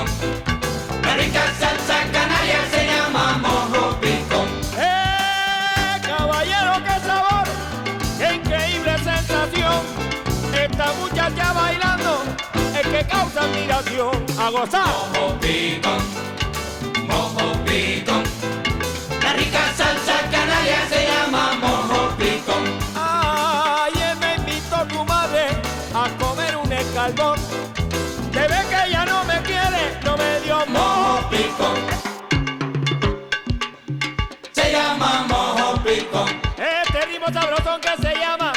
La rica salsa canaria se llama mojo pico. ¡Eh, caballero, qué sabor! ¡Qué increíble sensación! Esta muchacha bailando es que causa admiración. ¡A gozar! Mojo pico, escaldón. Se ve que ella no me quiere, no me dio mojo pico. Se llama mojo pico. Este ritmo sabrosón que se llama.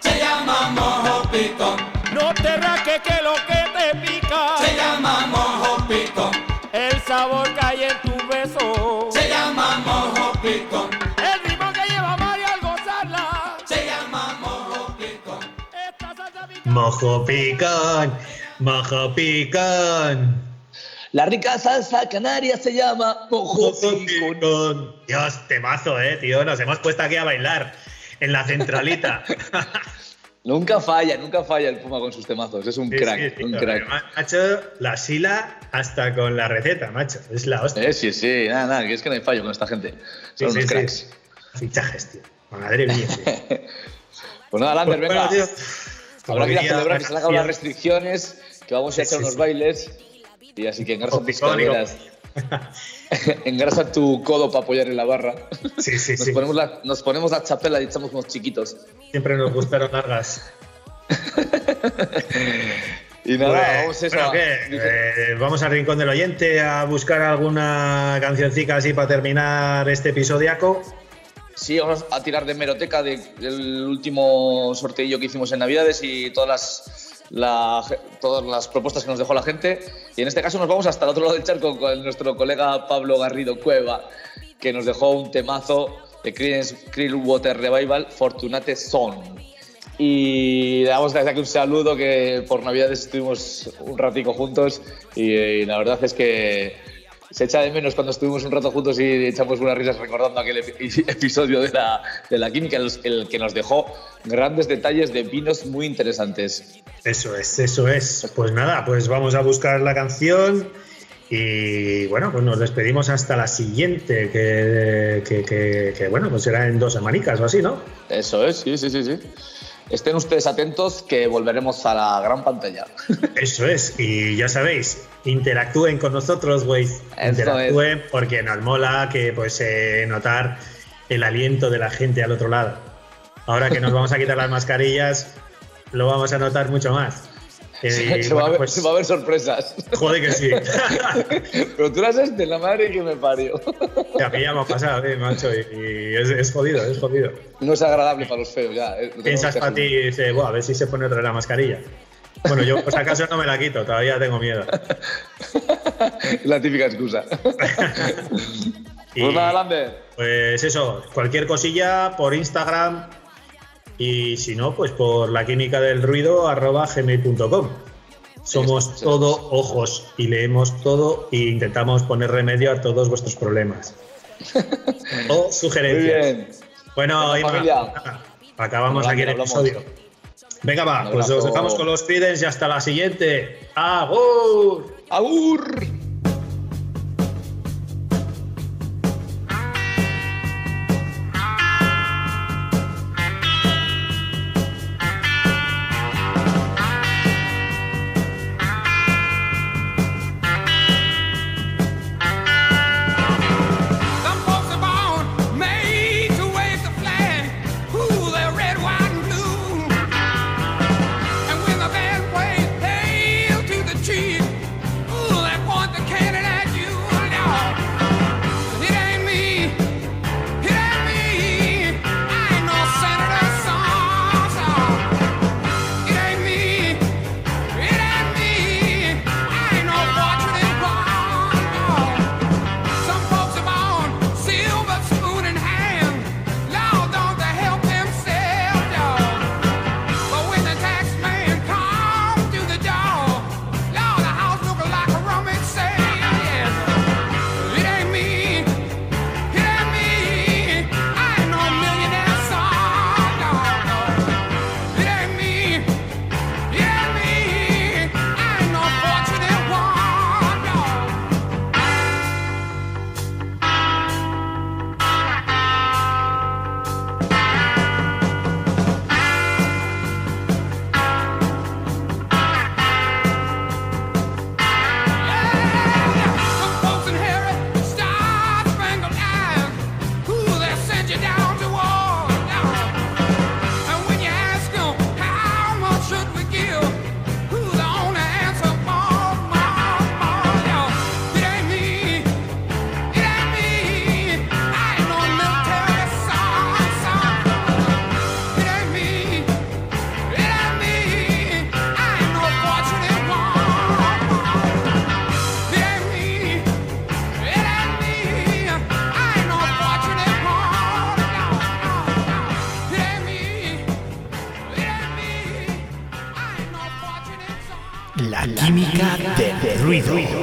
Se llama mojo pico. No te raques que lo que te pica. Mojo picón, mojo picón. La rica salsa canaria se llama mojo picón. picón. Dios, temazo, eh, tío. Nos hemos puesto aquí a bailar en la centralita. Nunca falla, nunca falla el Puma con sus temazos. Es un Sí, crack, sí, tío, un crack. Macho, la sila hasta con la receta, macho. Es la hostia. Eh, sí, sí, nada, nada, que es que no hay fallo con esta gente. Son unos cracks. Fichajes, tío. Madre mía, tío. Pues nada, Lander, Pues venga. bueno, tío, Habrá que ir a celebrar que se han acabado las restricciones, que vamos a echar unos bailes. Y así que engrasa tus caderas. engrasa tu codo para apoyar en la barra. Sí, sí, Nos, sí. ponemos la, nos ponemos la chapela y echamos unos chiquitos. Siempre nos gustaron largas. Y nada, Pues, vamos a eso. bueno. Eh, vamos al rincón del oyente a buscar alguna cancioncica así para terminar este episodiaco. Sí, vamos a tirar de meroteca de- del último sorteillo que hicimos en Navidades y todas las, la- todas las propuestas que nos dejó la gente. Y en este caso nos vamos hasta el otro lado del charco con nuestro colega Pablo Garrido Cueva, que nos dejó un temazo de Clearwater Revival, Fortunate Son. Y le damos desde aquí un saludo que por Navidades estuvimos un ratico juntos y, y la verdad es que se echa de menos cuando estuvimos un rato juntos y echamos unas risas recordando aquel epi- episodio de la, de la química, el, el que nos dejó grandes detalles de vinos muy interesantes. Eso es, eso es. Pues nada, pues vamos a buscar la canción y bueno, pues nos despedimos hasta la siguiente, que, que- que- que, bueno, pues será en dos semanicas o así, ¿no? Eso es, sí, sí, sí, sí. Estén ustedes atentos que volveremos a la gran pantalla. Eso es, y ya sabéis, interactúen con nosotros, güey. Interactúen porque nos mola que pues eh, notar el aliento de la gente al otro lado. Ahora que nos vamos a quitar las mascarillas, lo vamos a notar mucho más. Eh, se, y va a bueno, ver, pues, se va a ver sorpresas. joder que sí. Pero tú eras este, la madre que me parió. a mí ya me ha pasado, eh, macho, y, y es, es jodido, es jodido. No es agradable para los feos, ya. eh, Piensas que para ti y dices, "Buah, a ver si se pone otra vez la mascarilla. Bueno, yo por si acaso no me la quito, todavía tengo miedo. la típica excusa. Y- Pues nada, Lander. Pues eso, cualquier cosilla por Instagram y si no, pues por la química del ruido arroba gmail.com. Somos todo ojos y leemos todo e intentamos poner remedio a todos vuestros problemas. o Muy sugerencias. bien. Bueno, familia. acabamos aquí el episodio. Venga, va, pues os dejamos con los Creedence y hasta la siguiente. ¡Agur! ¡Agur! দুই দুই